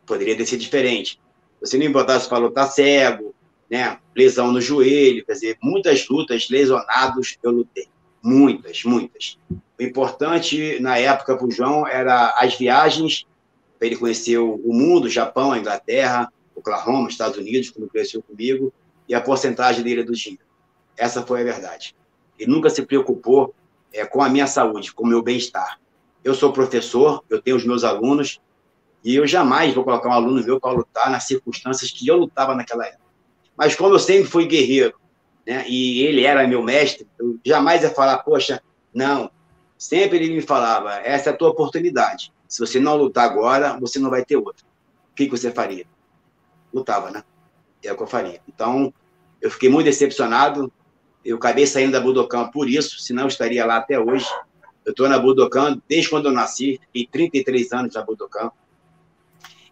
Poderia ter sido diferente. Você me botasse para lutar cego, né? Lesão no joelho, quer dizer, muitas lutas lesionados eu lutei. Muitas, muitas. O importante na época para o João era as viagens, para ele conhecer o mundo, o Japão, a Inglaterra, Oklahoma, Estados Unidos, como cresceu comigo, e a porcentagem dele do dinheiro. Essa foi a verdade. Ele nunca se preocupou é, com a minha saúde, com o meu bem-estar. Eu sou professor, eu tenho os meus alunos, e eu jamais vou colocar um aluno meu para lutar nas circunstâncias que eu lutava naquela época. Mas como eu sempre fui guerreiro, né? E ele era meu mestre, eu jamais ia falar, poxa, não. Sempre ele me falava, essa é a tua oportunidade. Se você não lutar agora, você não vai ter outra. O que, você faria? Lutava, né? É o que eu faria. Então, eu fiquei muito decepcionado. Eu acabei saindo da Budokan por isso, senão eu estaria lá até hoje. Eu estou na Budokan desde quando eu nasci, fiquei 33 anos na Budokan.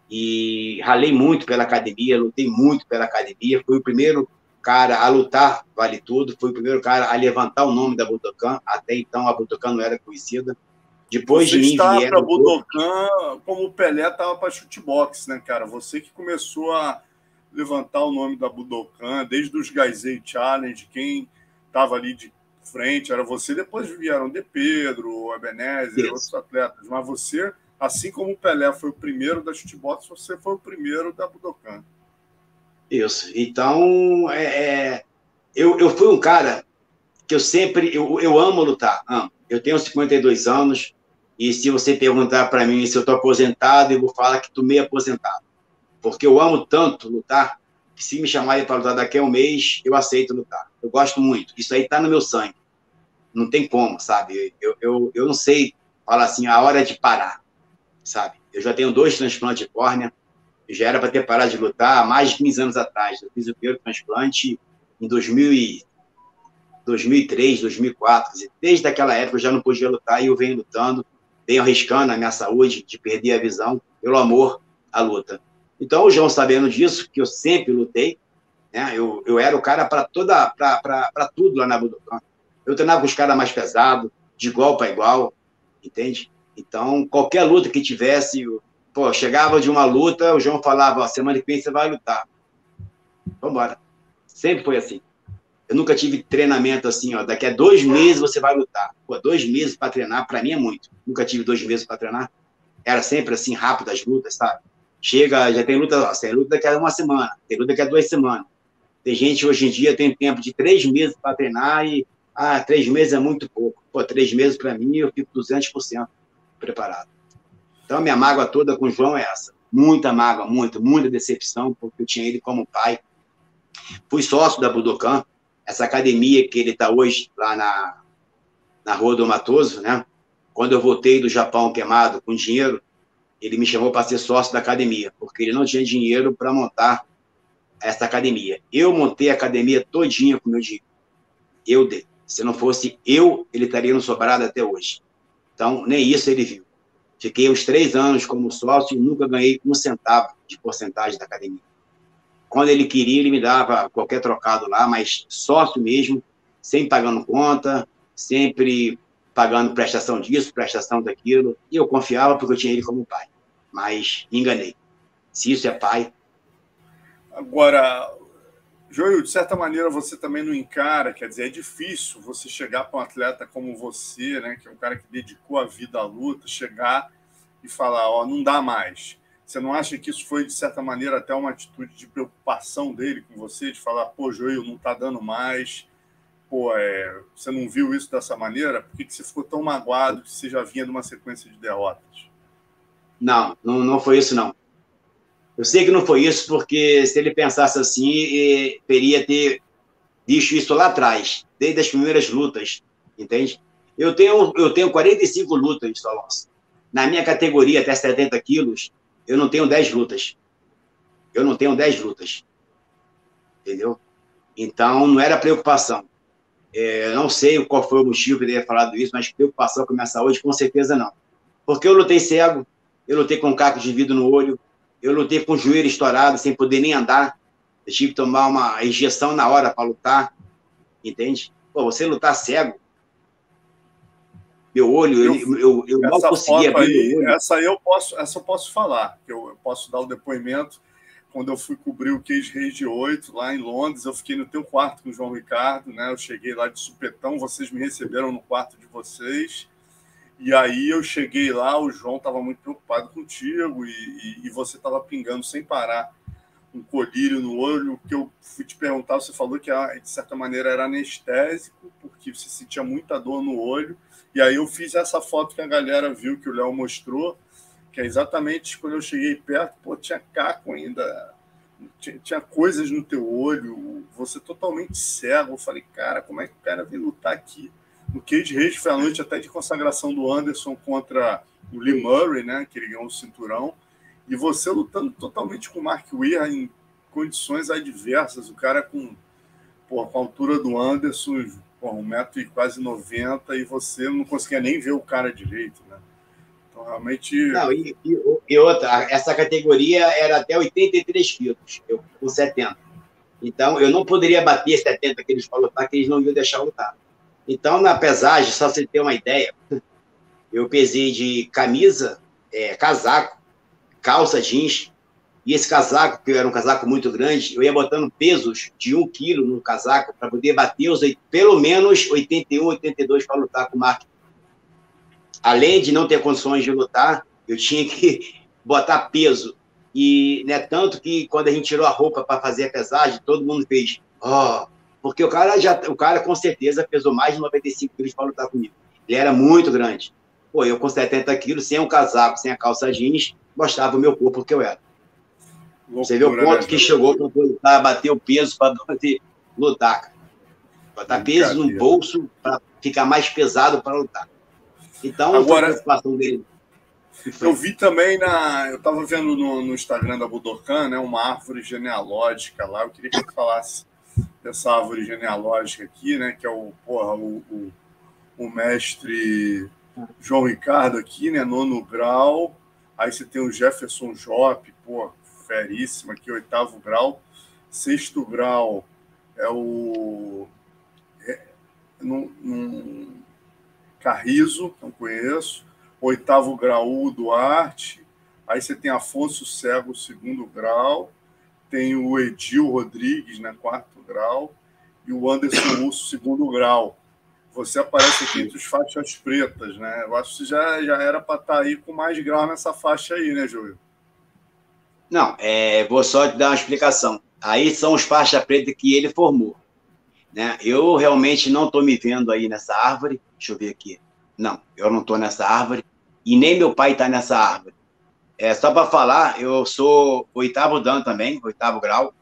E ralei muito pela academia, lutei muito pela academia. Fui o primeiro cara a lutar vale tudo, foi o primeiro cara a levantar o nome da Budokan. Até então a Budokan não era conhecida. Depois Você de mim estava para Budokan como o Pelé estava para chutebox, né, cara? Você que começou a, levantar o nome da Budokan, desde os Gaizei Challenge, quem estava ali de frente era você, depois vieram De Pedro, Ebenezer, Isso. outros atletas, mas você, assim como o Pelé foi o primeiro da shootbox, você foi o primeiro da Budokan. Isso, então, é, é, eu, eu fui um cara que eu sempre, eu, eu amo lutar, amo. Eu tenho 52 anos, e se você perguntar para mim se eu estou aposentado, eu vou falar que estou meio aposentado. Porque eu amo tanto lutar, que se me chamarem para lutar daqui a um mês, eu aceito lutar. Eu gosto muito. Isso aí está no meu sangue. Não tem como, sabe? Eu, eu, eu não sei falar assim, a hora de parar, sabe? Eu já tenho dois transplantes de córnea, já era para ter parado de lutar há mais de 15 anos atrás. Eu fiz o primeiro transplante em 2000 e 2003, 2004. Desde aquela época eu já não podia lutar e eu venho lutando venho arriscando a minha saúde de perder a visão pelo amor à luta. Então, o João, sabendo disso, que eu sempre lutei, né, eu, eu era o cara para toda para tudo lá na Budokan. Eu treinava com os caras mais pesados, de igual para igual, entende? Então, qualquer luta que tivesse, pô, chegava de uma luta, o João falava, ó, semana que vem você vai lutar. Vamos embora. Sempre foi assim. Eu nunca tive treinamento assim, ó. Daqui a dois meses você vai lutar. Pô, dois meses para treinar, para mim é muito. Nunca tive dois meses para treinar. Era sempre assim, rápido as lutas, sabe? Chega, já tem luta, ó, tem luta daqui a uma semana, tem luta daqui a duas semanas. Tem gente hoje em dia tem tempo de três meses para treinar e, ah, três meses é muito pouco. Pô, três meses para mim eu fico 200% preparado. Então, a minha mágoa toda com o João é essa. Muita mágoa, muita, muita decepção, porque eu tinha ele como pai. Fui sócio da Budokan, essa academia que ele está hoje lá na, na Rua do Matoso, né? Quando eu voltei do Japão queimado com dinheiro, ele me chamou para ser sócio da academia, porque ele não tinha dinheiro para montar essa academia. Eu montei a academia todinha com meu dinheiro. Eu dei. Se não fosse eu, ele estaria no sobrado até hoje. Então, nem isso ele viu. Fiquei uns três anos como sócio e nunca ganhei um centavo de porcentagem da academia. Quando ele queria, ele me dava qualquer trocado lá, mas sócio mesmo, sem pagando conta, sempre pagando prestação disso, prestação daquilo. E eu confiava porque eu tinha ele como pai. Mas enganei. Se isso é pai. Agora, Joio, de certa maneira você também não encara, quer dizer, é difícil você chegar para um atleta como você, né, que é um cara que dedicou a vida à luta, chegar e falar, ó, não dá mais. Você não acha que isso foi, de certa maneira, até uma atitude de preocupação dele com você, de falar, pô, Joel, não está dando mais, pô, é, você não viu isso dessa maneira? Por que, que você ficou tão magoado que você já vinha de uma sequência de derrotas? Não, não, não foi isso, não. Eu sei que não foi isso, porque se ele pensasse assim, teria ter visto isso lá atrás, desde as primeiras lutas, entende? Eu tenho, eu tenho 45 lutas, Alonso. Na minha categoria, até 70 quilos, eu não tenho 10 lutas. Eu não tenho 10 lutas. Entendeu? Então, não era preocupação. É, não sei qual foi o motivo ele ter falado isso, mas preocupação com a minha saúde, com certeza não. Porque eu lutei cego, eu lutei com caco de vidro no olho, eu lutei com o joelho estourado, sem poder nem andar. Eu tive que tomar uma injeção na hora para lutar. Entende? Pô, você lutar cego, meu olho, eu, eu, eu, eu mal conseguia abrir aí, olho. Essa aí eu posso, essa eu posso falar, que eu, eu, posso dar o depoimento. Quando eu fui cobrir o Cage Rage 8 lá em Londres, eu fiquei no teu quarto com o João Ricardo, né? Eu cheguei lá de supetão, vocês me receberam no quarto de vocês. E aí eu cheguei lá, o João estava muito preocupado contigo e, e, e você estava pingando sem parar um colírio no olho. que eu fui te perguntar, você falou que ah, de certa maneira era anestésico, porque você sentia muita dor no olho. E aí eu fiz essa foto que a galera viu, que o Léo mostrou, que é exatamente quando eu cheguei perto, pô, tinha caco ainda, tinha, tinha, coisas no teu olho, você totalmente cego. Eu falei, cara, como é que o cara veio lutar aqui? No Cage Rage foi a noite até de consagração do Anderson contra o Lee Murray, né, que ele ganhou o cinturão, e você lutando totalmente com o Mark Weir em condições adversas, o cara com, pô, com a altura do Anderson, porra, um metro e quase 90 e você não conseguia nem ver o cara direito, né? Então, realmente... Não, e, e, outra, essa categoria era até 83 quilos, eu com 70. Então, eu não poderia bater 70 quilos para lutar, que eles não iam deixar lutar. Então, na pesagem, só você ter uma ideia, eu pesei de camisa, é, casaco, calça jeans, E esse casaco, que era um casaco muito grande, eu ia botando pesos de um quilo no casaco para poder bater os pelo menos 81, 82 para lutar com o Mark. Além de não ter condições de lutar, eu tinha que botar peso. E né, tanto que quando a gente tirou a roupa para fazer a pesagem, todo mundo fez, ó, oh, porque o cara já, o cara com certeza pesou mais de 95 quilos para lutar comigo. Ele era muito grande. Pô, eu com 70 quilos, sem um casaco, sem a calça jeans, mostrava o meu corpo que eu era. Loucura, Você vê o ponto né, que chegou para lutar, bater o peso para poder lutar, cara. Botar peso no bolso para ficar mais pesado para lutar. Então, Agora, a preocupação dele. Eu vi também na. Eu estava vendo no, no, Instagram da Budokan, né, uma árvore genealógica lá. Eu queria que ele falasse dessa árvore genealógica aqui, né? Que é o, porra, o, o, o mestre João Ricardo aqui, né? Nono grau. Aí você tem o Jefferson Jope, pô, feríssimo aqui, oitavo grau. Sexto grau é o. É, num, num Carrizo, não conheço. Oitavo grau, o Duarte. Aí você tem Afonso Cego, segundo grau. Tem o Edil Rodrigues, né, quarto grau. E o Anderson Urso, segundo grau. Você aparece aqui entre os faixas pretas, né? Eu acho que já, já era para estar tá aí com mais grau nessa faixa aí, né, Júlio? Não, é, vou só te dar uma explicação. Aí são os faixas pretas que ele formou. Né? Eu realmente não estou me vendo aí nessa árvore. Deixa eu ver aqui. Não, eu não estou nessa árvore. E nem meu pai está nessa árvore. É, só para falar, eu sou oitavo Dan também, oitavo grau,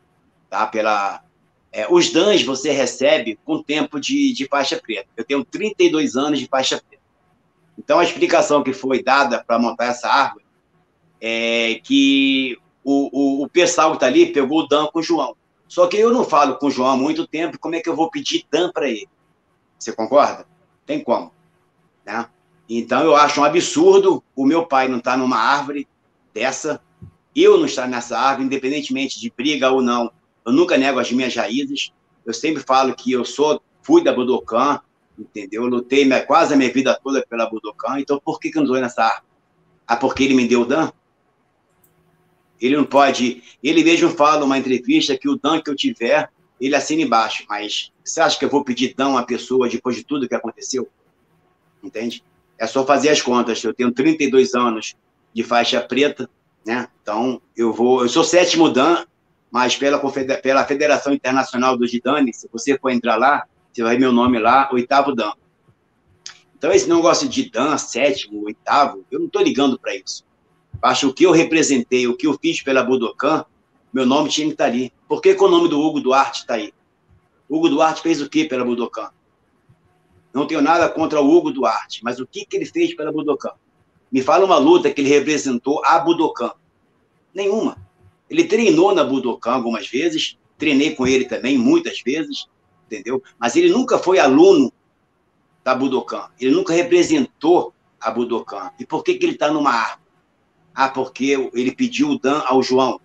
tá? Pela, é, os DANs você recebe com tempo de, de faixa preta. Eu tenho 32 anos de faixa preta. Então, a explicação que foi dada para montar essa árvore é que o, o, o pessoal que está ali pegou o Dan com o João. Só que eu não falo com o João há muito tempo, como é que eu vou pedir Dan para ele? Você concorda? Tem como. Né? Então, eu acho um absurdo o meu pai não estar tá numa árvore dessa, eu não estar nessa árvore, independentemente de briga ou não eu nunca nego as minhas raízes. Eu sempre falo que eu sou, fui da Budokan, entendeu? Eu lutei minha, quase a minha vida toda pela Budokan. Então, por que, que eu não estou nessa árvore? Ah, porque ele me deu o Dan? Ele não pode. Ele mesmo fala numa entrevista que o Dan que eu tiver, ele assina embaixo. Mas você acha que eu vou pedir Dan a pessoa depois de tudo que aconteceu? Entende? É só fazer as contas. Eu tenho 32 anos de faixa preta, né? Então, eu vou. Eu sou sétimo Dan mas pela, pela Federação Internacional do Gidane, se você for entrar lá, você vai ver meu nome lá, oitavo Dan. Então, esse negócio de Dan, sétimo, oitavo, eu não estou ligando para isso. Acho que o que eu representei, o que eu fiz pela Budokan, meu nome tinha que estar tá ali. Por que, que o nome do Hugo Duarte está aí? Hugo Duarte fez o que pela Budokan? Não tenho nada contra o Hugo Duarte, mas o que, que ele fez pela Budokan? Me fala uma luta que ele representou a Budokan. Nenhuma. Ele treinou na Budokan algumas vezes, treinei com ele também muitas vezes, entendeu? Mas ele nunca foi aluno da Budokan, ele nunca representou a Budokan. E por que, que ele está numa árvore? Ah, porque ele pediu o Dan ao João.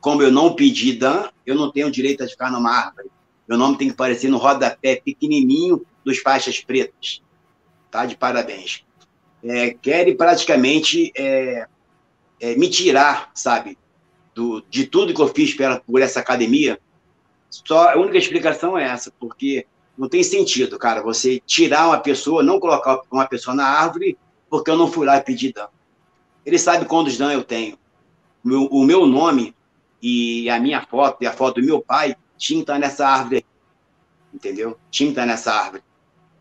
Como eu não pedi Dan, eu não tenho direito a ficar numa árvore. Meu nome tem que aparecer no rodapé pequenininho dos faixas pretas. Tá? De parabéns. É, praticamente é, é, me tirar, sabe, do, de tudo que eu fiz pela, por essa academia, só a única explicação é essa, porque não tem sentido, cara, você tirar uma pessoa, não colocar uma pessoa na árvore, porque eu não fui lá e pedi. Ele sabe quantos Dan eu tenho. Meu, o meu nome e a minha foto e a foto do meu pai tinha que estar nessa árvore. Entendeu? Tinha que estar nessa árvore.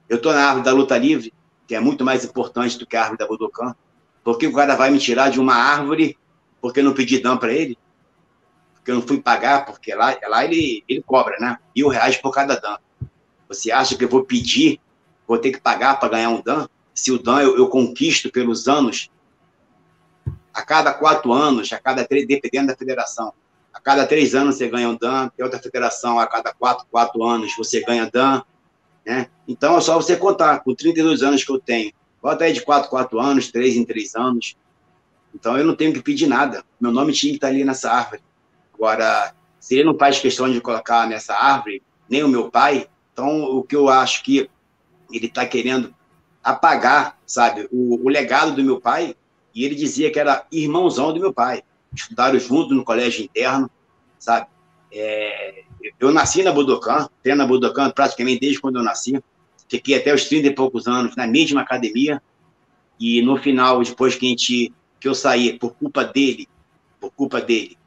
Eu estou na árvore da luta livre, que é muito mais importante do que a árvore da Budokan. Porque o cara vai me tirar de uma árvore porque eu não pedi Dan para ele? Porque eu não fui pagar, porque lá, lá ele, ele cobra, né? Mil reais por cada Dan. Você acha que eu vou pedir, vou ter que pagar para ganhar um Dan? Se o Dan eu, eu conquisto pelos anos, a cada quatro anos, a cada três, dependendo da federação, a cada três anos você ganha um Dan, tem outra federação, a cada quatro, quatro anos você ganha Dan, né? Então é só você contar, com 32 anos que eu tenho, bota aí de quatro, quatro anos, três em três anos, então eu não tenho que pedir nada. Meu nome tinha que estar ali nessa árvore. Agora, se ele não faz questão de colocar nessa árvore, nem o meu pai, então o que eu acho que ele está querendo apagar, sabe, o, o, legado do meu pai, e ele dizia que era irmãozão do meu pai. estudaram junto no colégio interno, sabe? É, eu nasci na Budokan, treino na Budokan praticamente desde quando eu nasci. Fiquei até os 30 e poucos anos na mesma academia. E no final, depois que, a gente, que eu saí, por culpa dele, por culpa dele,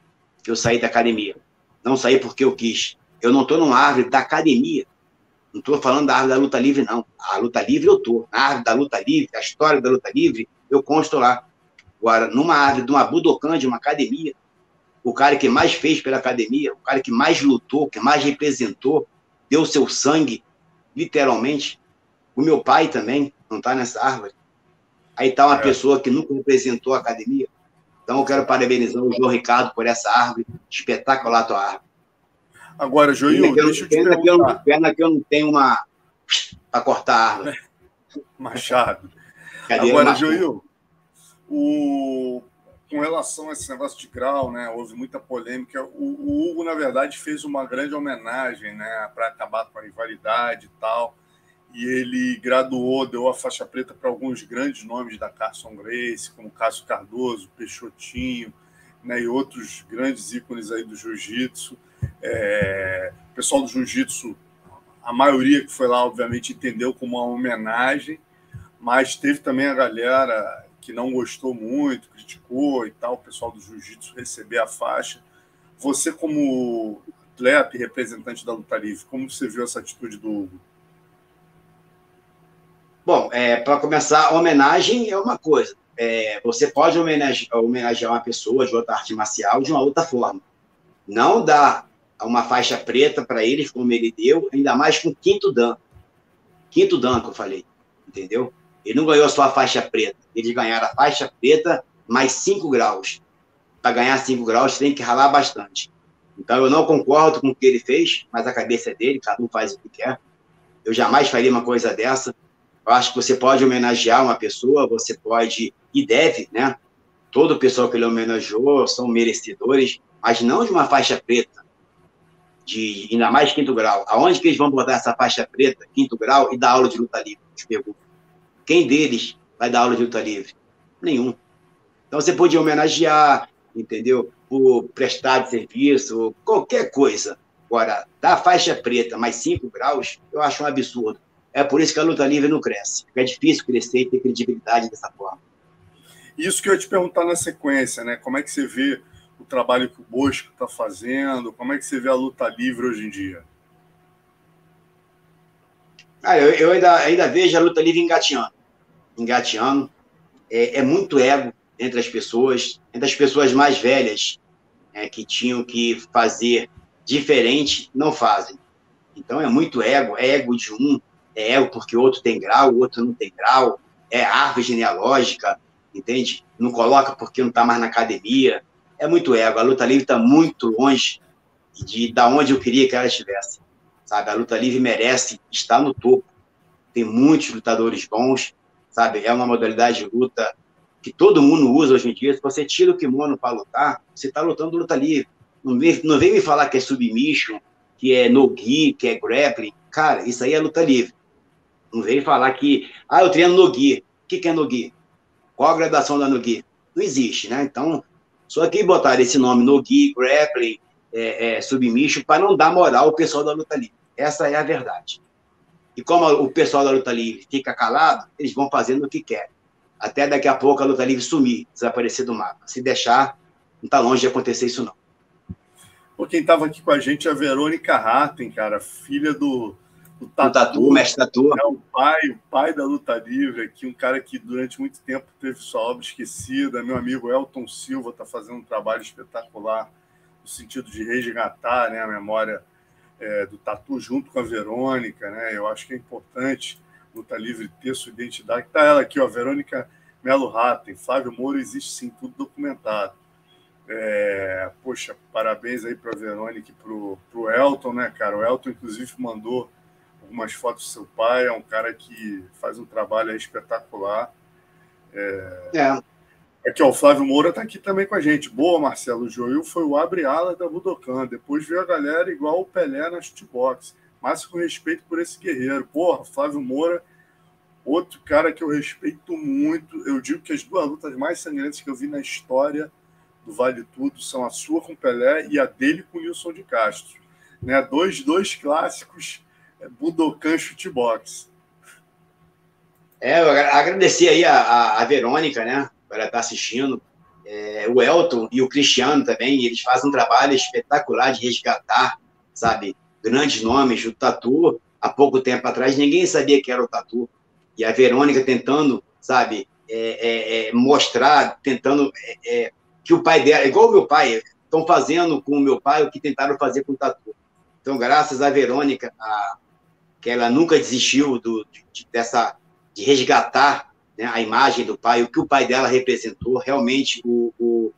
que eu saí da academia. Não saí porque eu quis. Eu não estou numa árvore da academia. Não estou falando da árvore da luta livre, não. A luta livre eu estou. Na árvore da luta livre, a história da luta livre, eu consto lá. Agora, numa árvore de uma Budokan, de uma academia, o cara que mais fez pela academia, o cara que mais lutou, que mais representou, deu seu sangue, literalmente. O meu pai também não está nessa árvore. Aí está uma é. pessoa que nunca representou a academia. Então eu quero parabenizar o João Ricardo por essa árvore, espetacular a tua árvore. Agora, Joil, deixa eu te pena que eu, pena que eu não tenho uma para cortar a árvore. Machado. Agora, Joil, o com relação a esse negócio de grau, né, houve muita polêmica. O, o Hugo, na verdade, fez uma grande homenagem né, para acabar com a rivalidade e tal. E ele graduou, deu a faixa preta para alguns grandes nomes da Carson Grace, como Cássio Cardoso, Peixotinho, né, e outros grandes ícones aí do jiu-jitsu. É, o pessoal do jiu-jitsu, a maioria que foi lá, obviamente, entendeu como uma homenagem, mas teve também a galera que não gostou muito, criticou e tal, o pessoal do jiu-jitsu receber a faixa. Você, como atleta e representante da luta livre, como você viu essa atitude do Hugo? Bom, é, para começar, homenagem é uma coisa. É, você pode homenagear, homenagear uma pessoa de outra arte marcial de uma outra forma. Não dar uma faixa preta para eles, como ele deu, ainda mais com quinto dan. Quinto dan que eu falei, entendeu? Ele não ganhou só a faixa preta, eles ganharam a faixa preta mais 5 graus. Para ganhar 5 graus, tem que ralar bastante. Então, eu não concordo com o que ele fez, mas a cabeça é dele, cada um faz o que quer. Eu jamais faria uma coisa dessa. Eu acho que você pode homenagear uma pessoa, você pode e deve, né? Todo o pessoal que ele homenageou são merecedores, mas não de uma faixa preta, de ainda mais quinto grau. Aonde que eles vão botar essa faixa preta, quinto grau, e dar aula de luta livre? Te pergunto. Quem deles vai dar aula de luta livre? Nenhum. Então você podia homenagear, entendeu? Por prestar de serviço, qualquer coisa. Agora, dar faixa preta mais 5 graus, eu acho um absurdo. É por isso que a luta livre não cresce. É difícil crescer e ter credibilidade dessa forma. Isso que eu ia te perguntar na sequência, né? Como é que você vê o trabalho que o Bosco está fazendo? Como é que você vê a luta livre hoje em dia? Ah, eu, eu ainda, ainda vejo a luta livre engateando. Engateando. É, é, muito ego entre as pessoas, entre as pessoas mais velhas, é, que tinham que fazer diferente, não fazem. Então é muito ego, é ego de um, é porque o outro tem grau, o outro não tem grau, é árvore genealógica, entende? Não coloca porque não está mais na academia. É muito ego. A luta livre está muito longe de da onde eu queria que ela estivesse sabe? A luta livre merece estar no topo. Tem muitos lutadores bons, sabe? É uma modalidade de luta que todo mundo usa hoje em dia. Se você tira o kimono para lutar, você está lutando luta livre. Não vem, não vem me falar que é submission, que é no-gi, que é grappling. Cara, isso aí é luta livre. Não vem falar que, ah, eu treino no-gi. O que, que é no-gi? Qual a graduação da no-gi? Não existe, né? Então, só que botar esse nome no-gi, grappling, é, é, submission, para não dar moral ao pessoal da luta livre. Essa é a verdade. E como o pessoal da luta livre fica calado, eles vão fazendo o que querem. Até daqui a pouco a luta livre sumir, desaparecer do mapa. Se deixar, não está longe de acontecer isso, não. Pô, quem estava aqui com a gente é a Verônica Ratten, cara, filha do, do Tatu, o tatu mestre Tatu. É o pai, o pai da luta livre aqui, um cara que durante muito tempo teve sua obra esquecida. Meu amigo Elton Silva está fazendo um trabalho espetacular no sentido de resgatar né, a memória é, do Tatu junto com a Verônica, né? Eu acho que é importante Luta Livre ter sua identidade. Está ela aqui, ó, Verônica Melo Ratten, Flávio Moura existe sim, tudo documentado. É, poxa, parabéns aí para a Verônica e para o Elton, né, cara? O Elton, inclusive, mandou algumas fotos do seu pai, é um cara que faz um trabalho espetacular. É, é. Aqui, ó, o Flávio Moura está aqui também com a gente. Boa, Marcelo. O Joil foi o abre-ala da Budokan. Depois veio a galera igual o Pelé na shootbox. Mas com respeito por esse guerreiro. Porra, Flávio Moura, outro cara que eu respeito muito. Eu digo que as duas lutas mais sangrentas que eu vi na história do Vale Tudo são a sua com Pelé e a dele com Nilson de Castro. Né? Dois, dois clássicos é, Budokan Chutebox. É, eu agradecer aí a, a, a Verônica, né? Ela está assistindo. É, o Elton e o Cristiano também, eles fazem um trabalho espetacular de resgatar, sabe, grandes nomes do Tatu. Há pouco tempo atrás, ninguém sabia que era o Tatu. E a Verônica tentando, sabe, é, é, é mostrar, tentando é, é, que o pai dela, igual o meu pai, estão fazendo com o meu pai o que tentaram fazer com o Tatu. Então, graças à Verônica, a, que ela nunca desistiu do, de, dessa, de resgatar né, a imagem do pai, o que o pai dela representou. Realmente, o, o,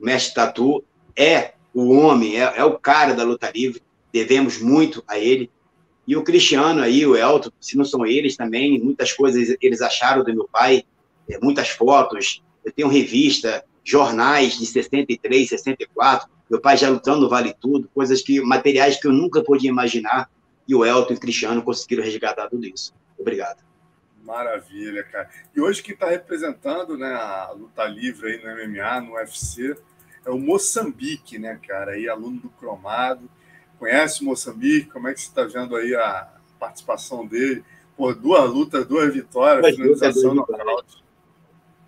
mestre Tatu é o homem, é, é, o cara da luta livre. Devemos muito a ele. E o Cristiano aí, o Elton, se não são eles também, muitas coisas eles acharam do meu pai, é, muitas fotos. Eu tenho revista, jornais de 63, 64, meu pai já lutando no Vale Tudo, coisas que, materiais que eu nunca podia imaginar, e o Elton e o Cristiano conseguiram resgatar tudo isso. Obrigado. Maravilha, cara. E hoje quem está representando né, a luta livre aí no MMA, no UFC, é o Moçambique, né, cara? Aí, aluno do Cromado. Conhece o Moçambique? Como é que você está vendo aí a participação dele? Por duas lutas, duas vitórias, duas finalização no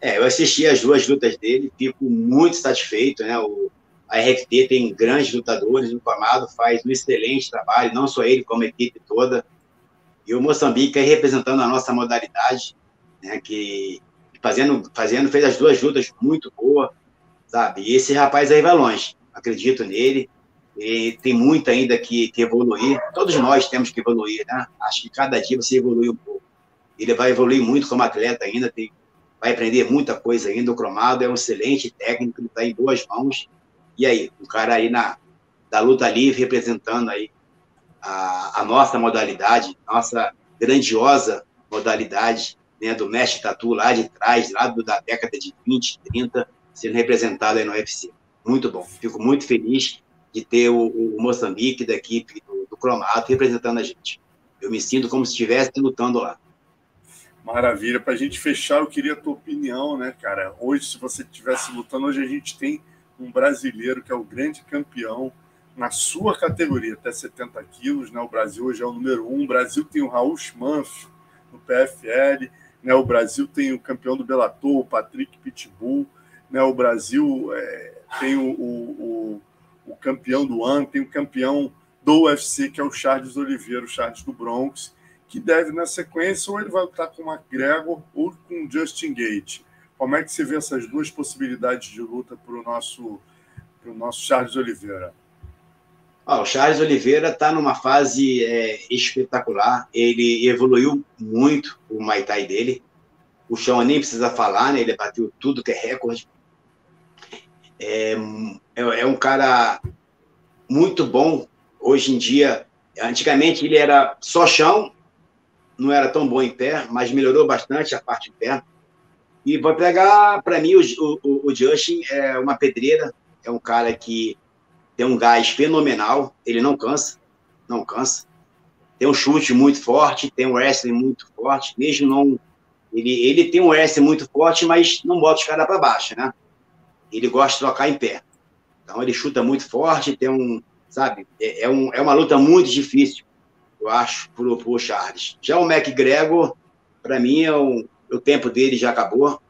é, eu assisti as duas lutas dele, fico muito satisfeito, né? O, a RFT tem grandes lutadores, o Pamado faz um excelente trabalho, não só ele, como a equipe toda. E o Moçambique aí representando a nossa modalidade, né? Que fazendo, fazendo, fez as duas lutas muito boa, sabe? E esse rapaz aí vai longe, acredito nele. E tem muito ainda que, que evoluir. Todos nós temos que evoluir, né? Acho que cada dia você evolui um pouco. Ele vai evoluir muito como atleta ainda, tem vai aprender muita coisa ainda. O Cromado é um excelente técnico, está em boas mãos. E aí, um cara aí na da luta livre representando aí a, a nossa modalidade, nossa grandiosa modalidade né, do mestre tatu lá de trás, lá do, da década de 20, 30, sendo representado aí no UFC. Muito bom. Fico muito feliz de ter o, o Moçambique da equipe do, do Cromato representando a gente. Eu me sinto como se estivesse lutando lá. Maravilha. Para a gente fechar, eu queria a tua opinião, né, cara? Hoje, se você estivesse lutando, hoje a gente tem um brasileiro que é o grande campeão na sua categoria, até 70 quilos, né? O Brasil hoje é o número um. O Brasil tem o Raul Schmanf no PFL, né? O Brasil tem o campeão do Bellator, o Patrick Pitbull, né? O Brasil é, tem o, o, o, o campeão do ano, tem o campeão do UFC, que é o Charles Oliveira, o Charles do Bronx que deve, na sequência, ou ele vai lutar com o McGregor ou com o Justin Gate. Como é que você vê essas duas possibilidades de luta para o nosso, nosso Charles Oliveira? Ah, o Charles Oliveira está numa fase é, espetacular. Ele evoluiu muito o Muay Thai dele. O chão nem precisa falar, né? Ele bateu tudo que é recorde. É, é, é um cara muito bom. Hoje em dia, antigamente ele era só chão, não era tão bom em pé, mas melhorou bastante a parte de pé. E vai pegar, para mim, o, o, o Justin é uma pedreira, é um cara que tem um gás fenomenal, ele não cansa, não cansa. Tem um chute muito forte, tem um wrestling muito forte, mesmo não. Ele, ele tem um wrestling muito forte, mas não bota os caras para baixo, né? Ele gosta de tocar em pé. Então ele chuta muito forte, tem um. Sabe? É, é, um, é uma luta muito difícil eu acho, pro, pro Charles. Já o McGregor, para mim, é um, o tempo dele já acabou.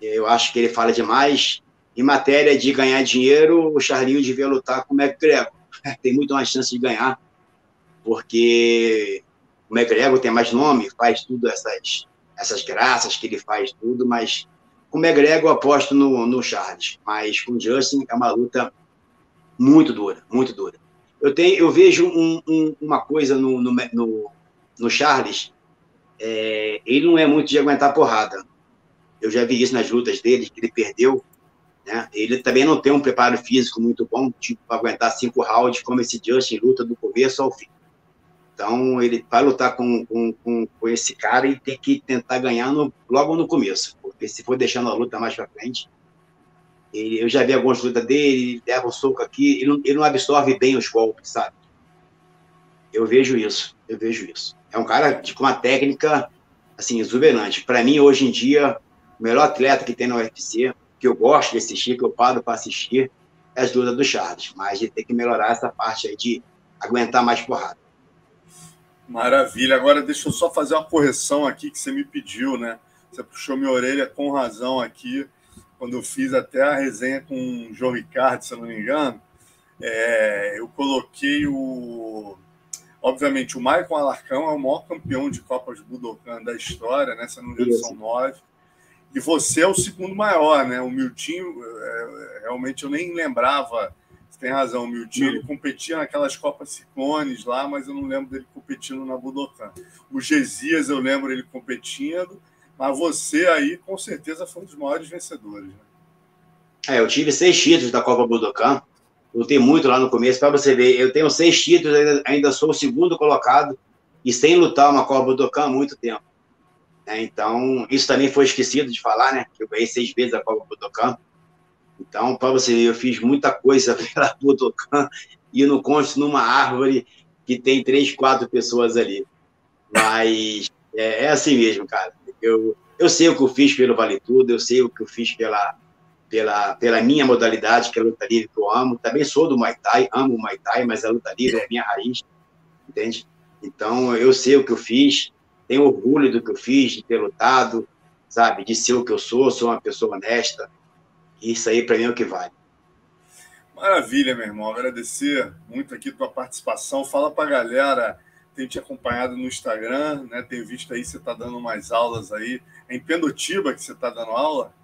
Eu acho que ele fala demais. Em matéria de ganhar dinheiro, o Charlinho devia lutar com o McGregor. Tem muito mais chance de ganhar, porque o McGregor tem mais nome, faz tudo essas, essas graças que ele faz tudo, mas com o McGregor aposto no, no Charles. Mas com o Justin é uma luta muito dura, muito dura. Eu, tenho, eu vejo um, um, uma coisa no, no, no, no Charles, é, ele não é muito de aguentar porrada. Eu já vi isso nas lutas dele, que ele perdeu. Né? Ele também não tem um preparo físico muito bom, tipo, para aguentar cinco rounds, como esse Justin luta do começo ao fim. Então, ele vai lutar com, com, com, com esse cara e tem que tentar ganhar no, logo no começo, porque se for deixando a luta mais para frente, ele, eu já vi algumas lutas dele, leva um soco aqui, ele não, ele não absorve bem os golpes, sabe? Eu vejo isso, eu vejo isso. É um cara de, com uma técnica, assim, exuberante. Para mim, hoje em dia, o melhor atleta que tem na UFC, que eu gosto de assistir, que eu paro para assistir, é as lutas do Charles. Mas gente tem que melhorar essa parte aí de aguentar mais porrada. Maravilha. Agora deixa eu só fazer uma correção aqui que você me pediu, né? Você puxou minha orelha com razão aqui, quando eu fiz até a resenha com o João Ricardo, se eu não me engano. É, eu coloquei o. Obviamente, o Maicon Alarcão é o maior campeão de Copas Budokan da história, né? Se não me engano, são nove. E você é o segundo maior, né? O Miltinho, é, realmente eu nem lembrava você tem razão, o Miltinho ele competia naquelas Copas Ciclones lá, mas eu não lembro dele competindo na Budokan. O Gesias eu lembro ele competindo, mas você aí com certeza foi um dos maiores vencedores. Né? É, eu tive seis títulos da Copa Budokan, lutei muito lá no começo, para você ver, eu tenho seis títulos, ainda, ainda sou o segundo colocado, e sem lutar uma Copa Budokan há muito tempo. É, então, isso também foi esquecido de falar, né? Que eu ganhei seis vezes a Copa Budokan. Então, para você ver, eu fiz muita coisa pela Budokan e não consto numa árvore que tem três, quatro pessoas ali. Mas é, é, assim mesmo, cara. Eu, eu sei o que eu fiz pelo Vale Tudo, eu sei o que eu fiz pela, pela, pela minha modalidade, que é a luta livre, que eu amo. Também sou do Muay Thai, amo o Muay Thai, mas a luta livre é a minha raiz, entende? Então, eu sei o que eu fiz, tenho orgulho do que eu fiz, de ter lutado, sabe? De ser o que eu sou, sou uma pessoa honesta, isso aí, para mim, é o que vale. Maravilha, meu irmão. Agradecer muito aqui tua participação. Fala para a galera, tem te acompanhado no Instagram, né? Tem visto aí você está dando umas aulas aí. É em Pendotiba que você está dando aula?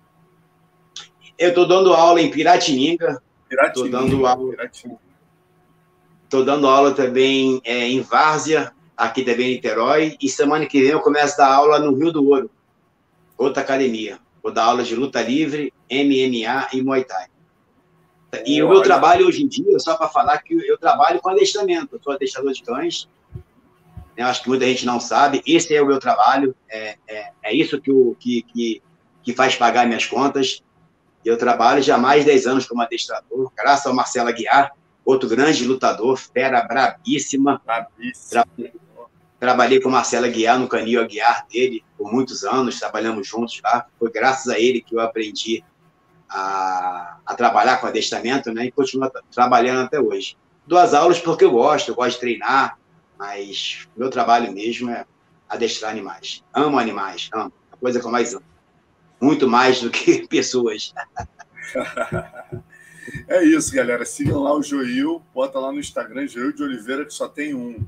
Eu estou dando aula em Piratininga. Piratininga. Estou dando aula. Estou dando aula também é, em Várzea, aqui também em Niterói. E semana que vem eu começo a dar aula no Rio do Ouro, outra academia. Vou dar aula de luta livre, MMA e Muay Thai. E o meu trabalho hoje em dia, só para falar que eu trabalho com adestramento. Eu sou adestrador de cães. Eu acho que muita gente não sabe. Esse é o meu trabalho. É, é, é isso que, o, que, que, que faz pagar minhas contas. Eu trabalho já há mais de 10 anos como adestrador, graças ao Marcelo Aguiar, outro grande lutador, fera brabíssima. Brabíssima. Trabalhei com o Marcelo Aguiar no Canil Aguiar dele por muitos anos, trabalhamos juntos lá. Foi graças a ele que eu aprendi a, a trabalhar com adestramento, né? E continuo trabalhando até hoje. Dou as aulas porque eu gosto, eu gosto de treinar, mas meu trabalho mesmo é adestrar animais. Amo animais, amo. A coisa que eu mais amo. Muito mais do que pessoas. é isso, galera. Sigam lá o Joil, bota lá no Instagram, Joil de Oliveira, que só tem um.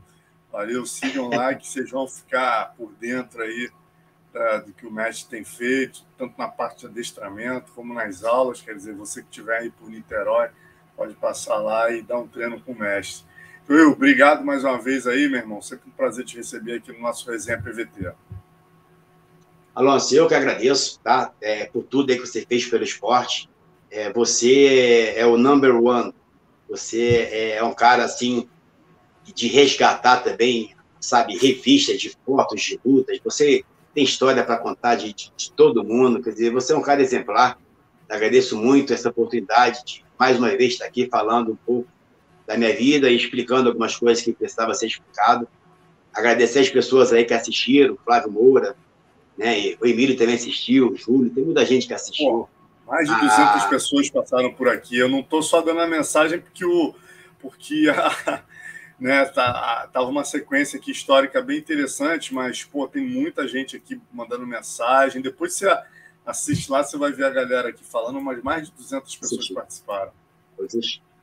Valeu, sigam lá que vocês vão ficar por dentro aí do que o mestre tem feito, tanto na parte de adestramento como nas aulas. Quer dizer, você que estiver aí por Niterói, pode passar lá e dar um treino com o mestre. Will, obrigado mais uma vez aí, meu irmão. Sempre um prazer te receber aqui no nosso Resenha PVT. Alonso, eu que agradeço tá? É, por tudo aí que você fez pelo esporte. É, você é o number one. Você é um cara assim de resgatar também, sabe, revistas de fotos de lutas. Você tem história para contar de, de, de, todo mundo. Quer dizer, você é um cara exemplar. Agradeço muito essa oportunidade de, mais uma vez, estar aqui falando um pouco da minha vida e explicando algumas coisas que precisava ser explicado. Agradecer as pessoas aí que assistiram, Flávio Moura, né? o Emílio também assistiu, o Júlio, tem muita gente que assistiu. Pô, mais de 200 ah, pessoas passaram por aqui. Eu não estou só dando a mensagem porque o porque a, né? Tá, tava uma sequência aqui histórica bem interessante, mas pô, tem muita gente aqui mandando mensagem. Depois você assiste lá, você vai ver a galera aqui falando, mas mais de 200 pessoas Sim. participaram.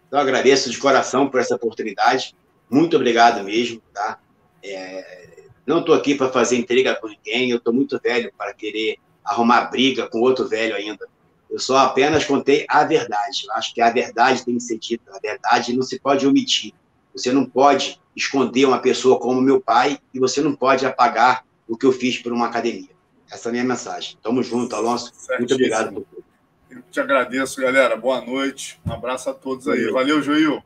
Então, agradeço de coração por essa oportunidade. Muito obrigado mesmo, tá? É, não estou aqui para fazer intriga com ninguém, eu estou muito velho para querer arrumar briga com outro velho ainda. Eu só apenas contei a verdade. Eu acho que a verdade tem que ser dita, a verdade não se pode omitir. Você não pode esconder uma pessoa como meu pai e você não pode apagar o que eu fiz por uma academia. Essa é a minha mensagem. Tamo junto, Alonso. Muito obrigado por tudo. Eu te agradeço, galera. Boa noite. Um abraço a todos aí. Valeu, Joil.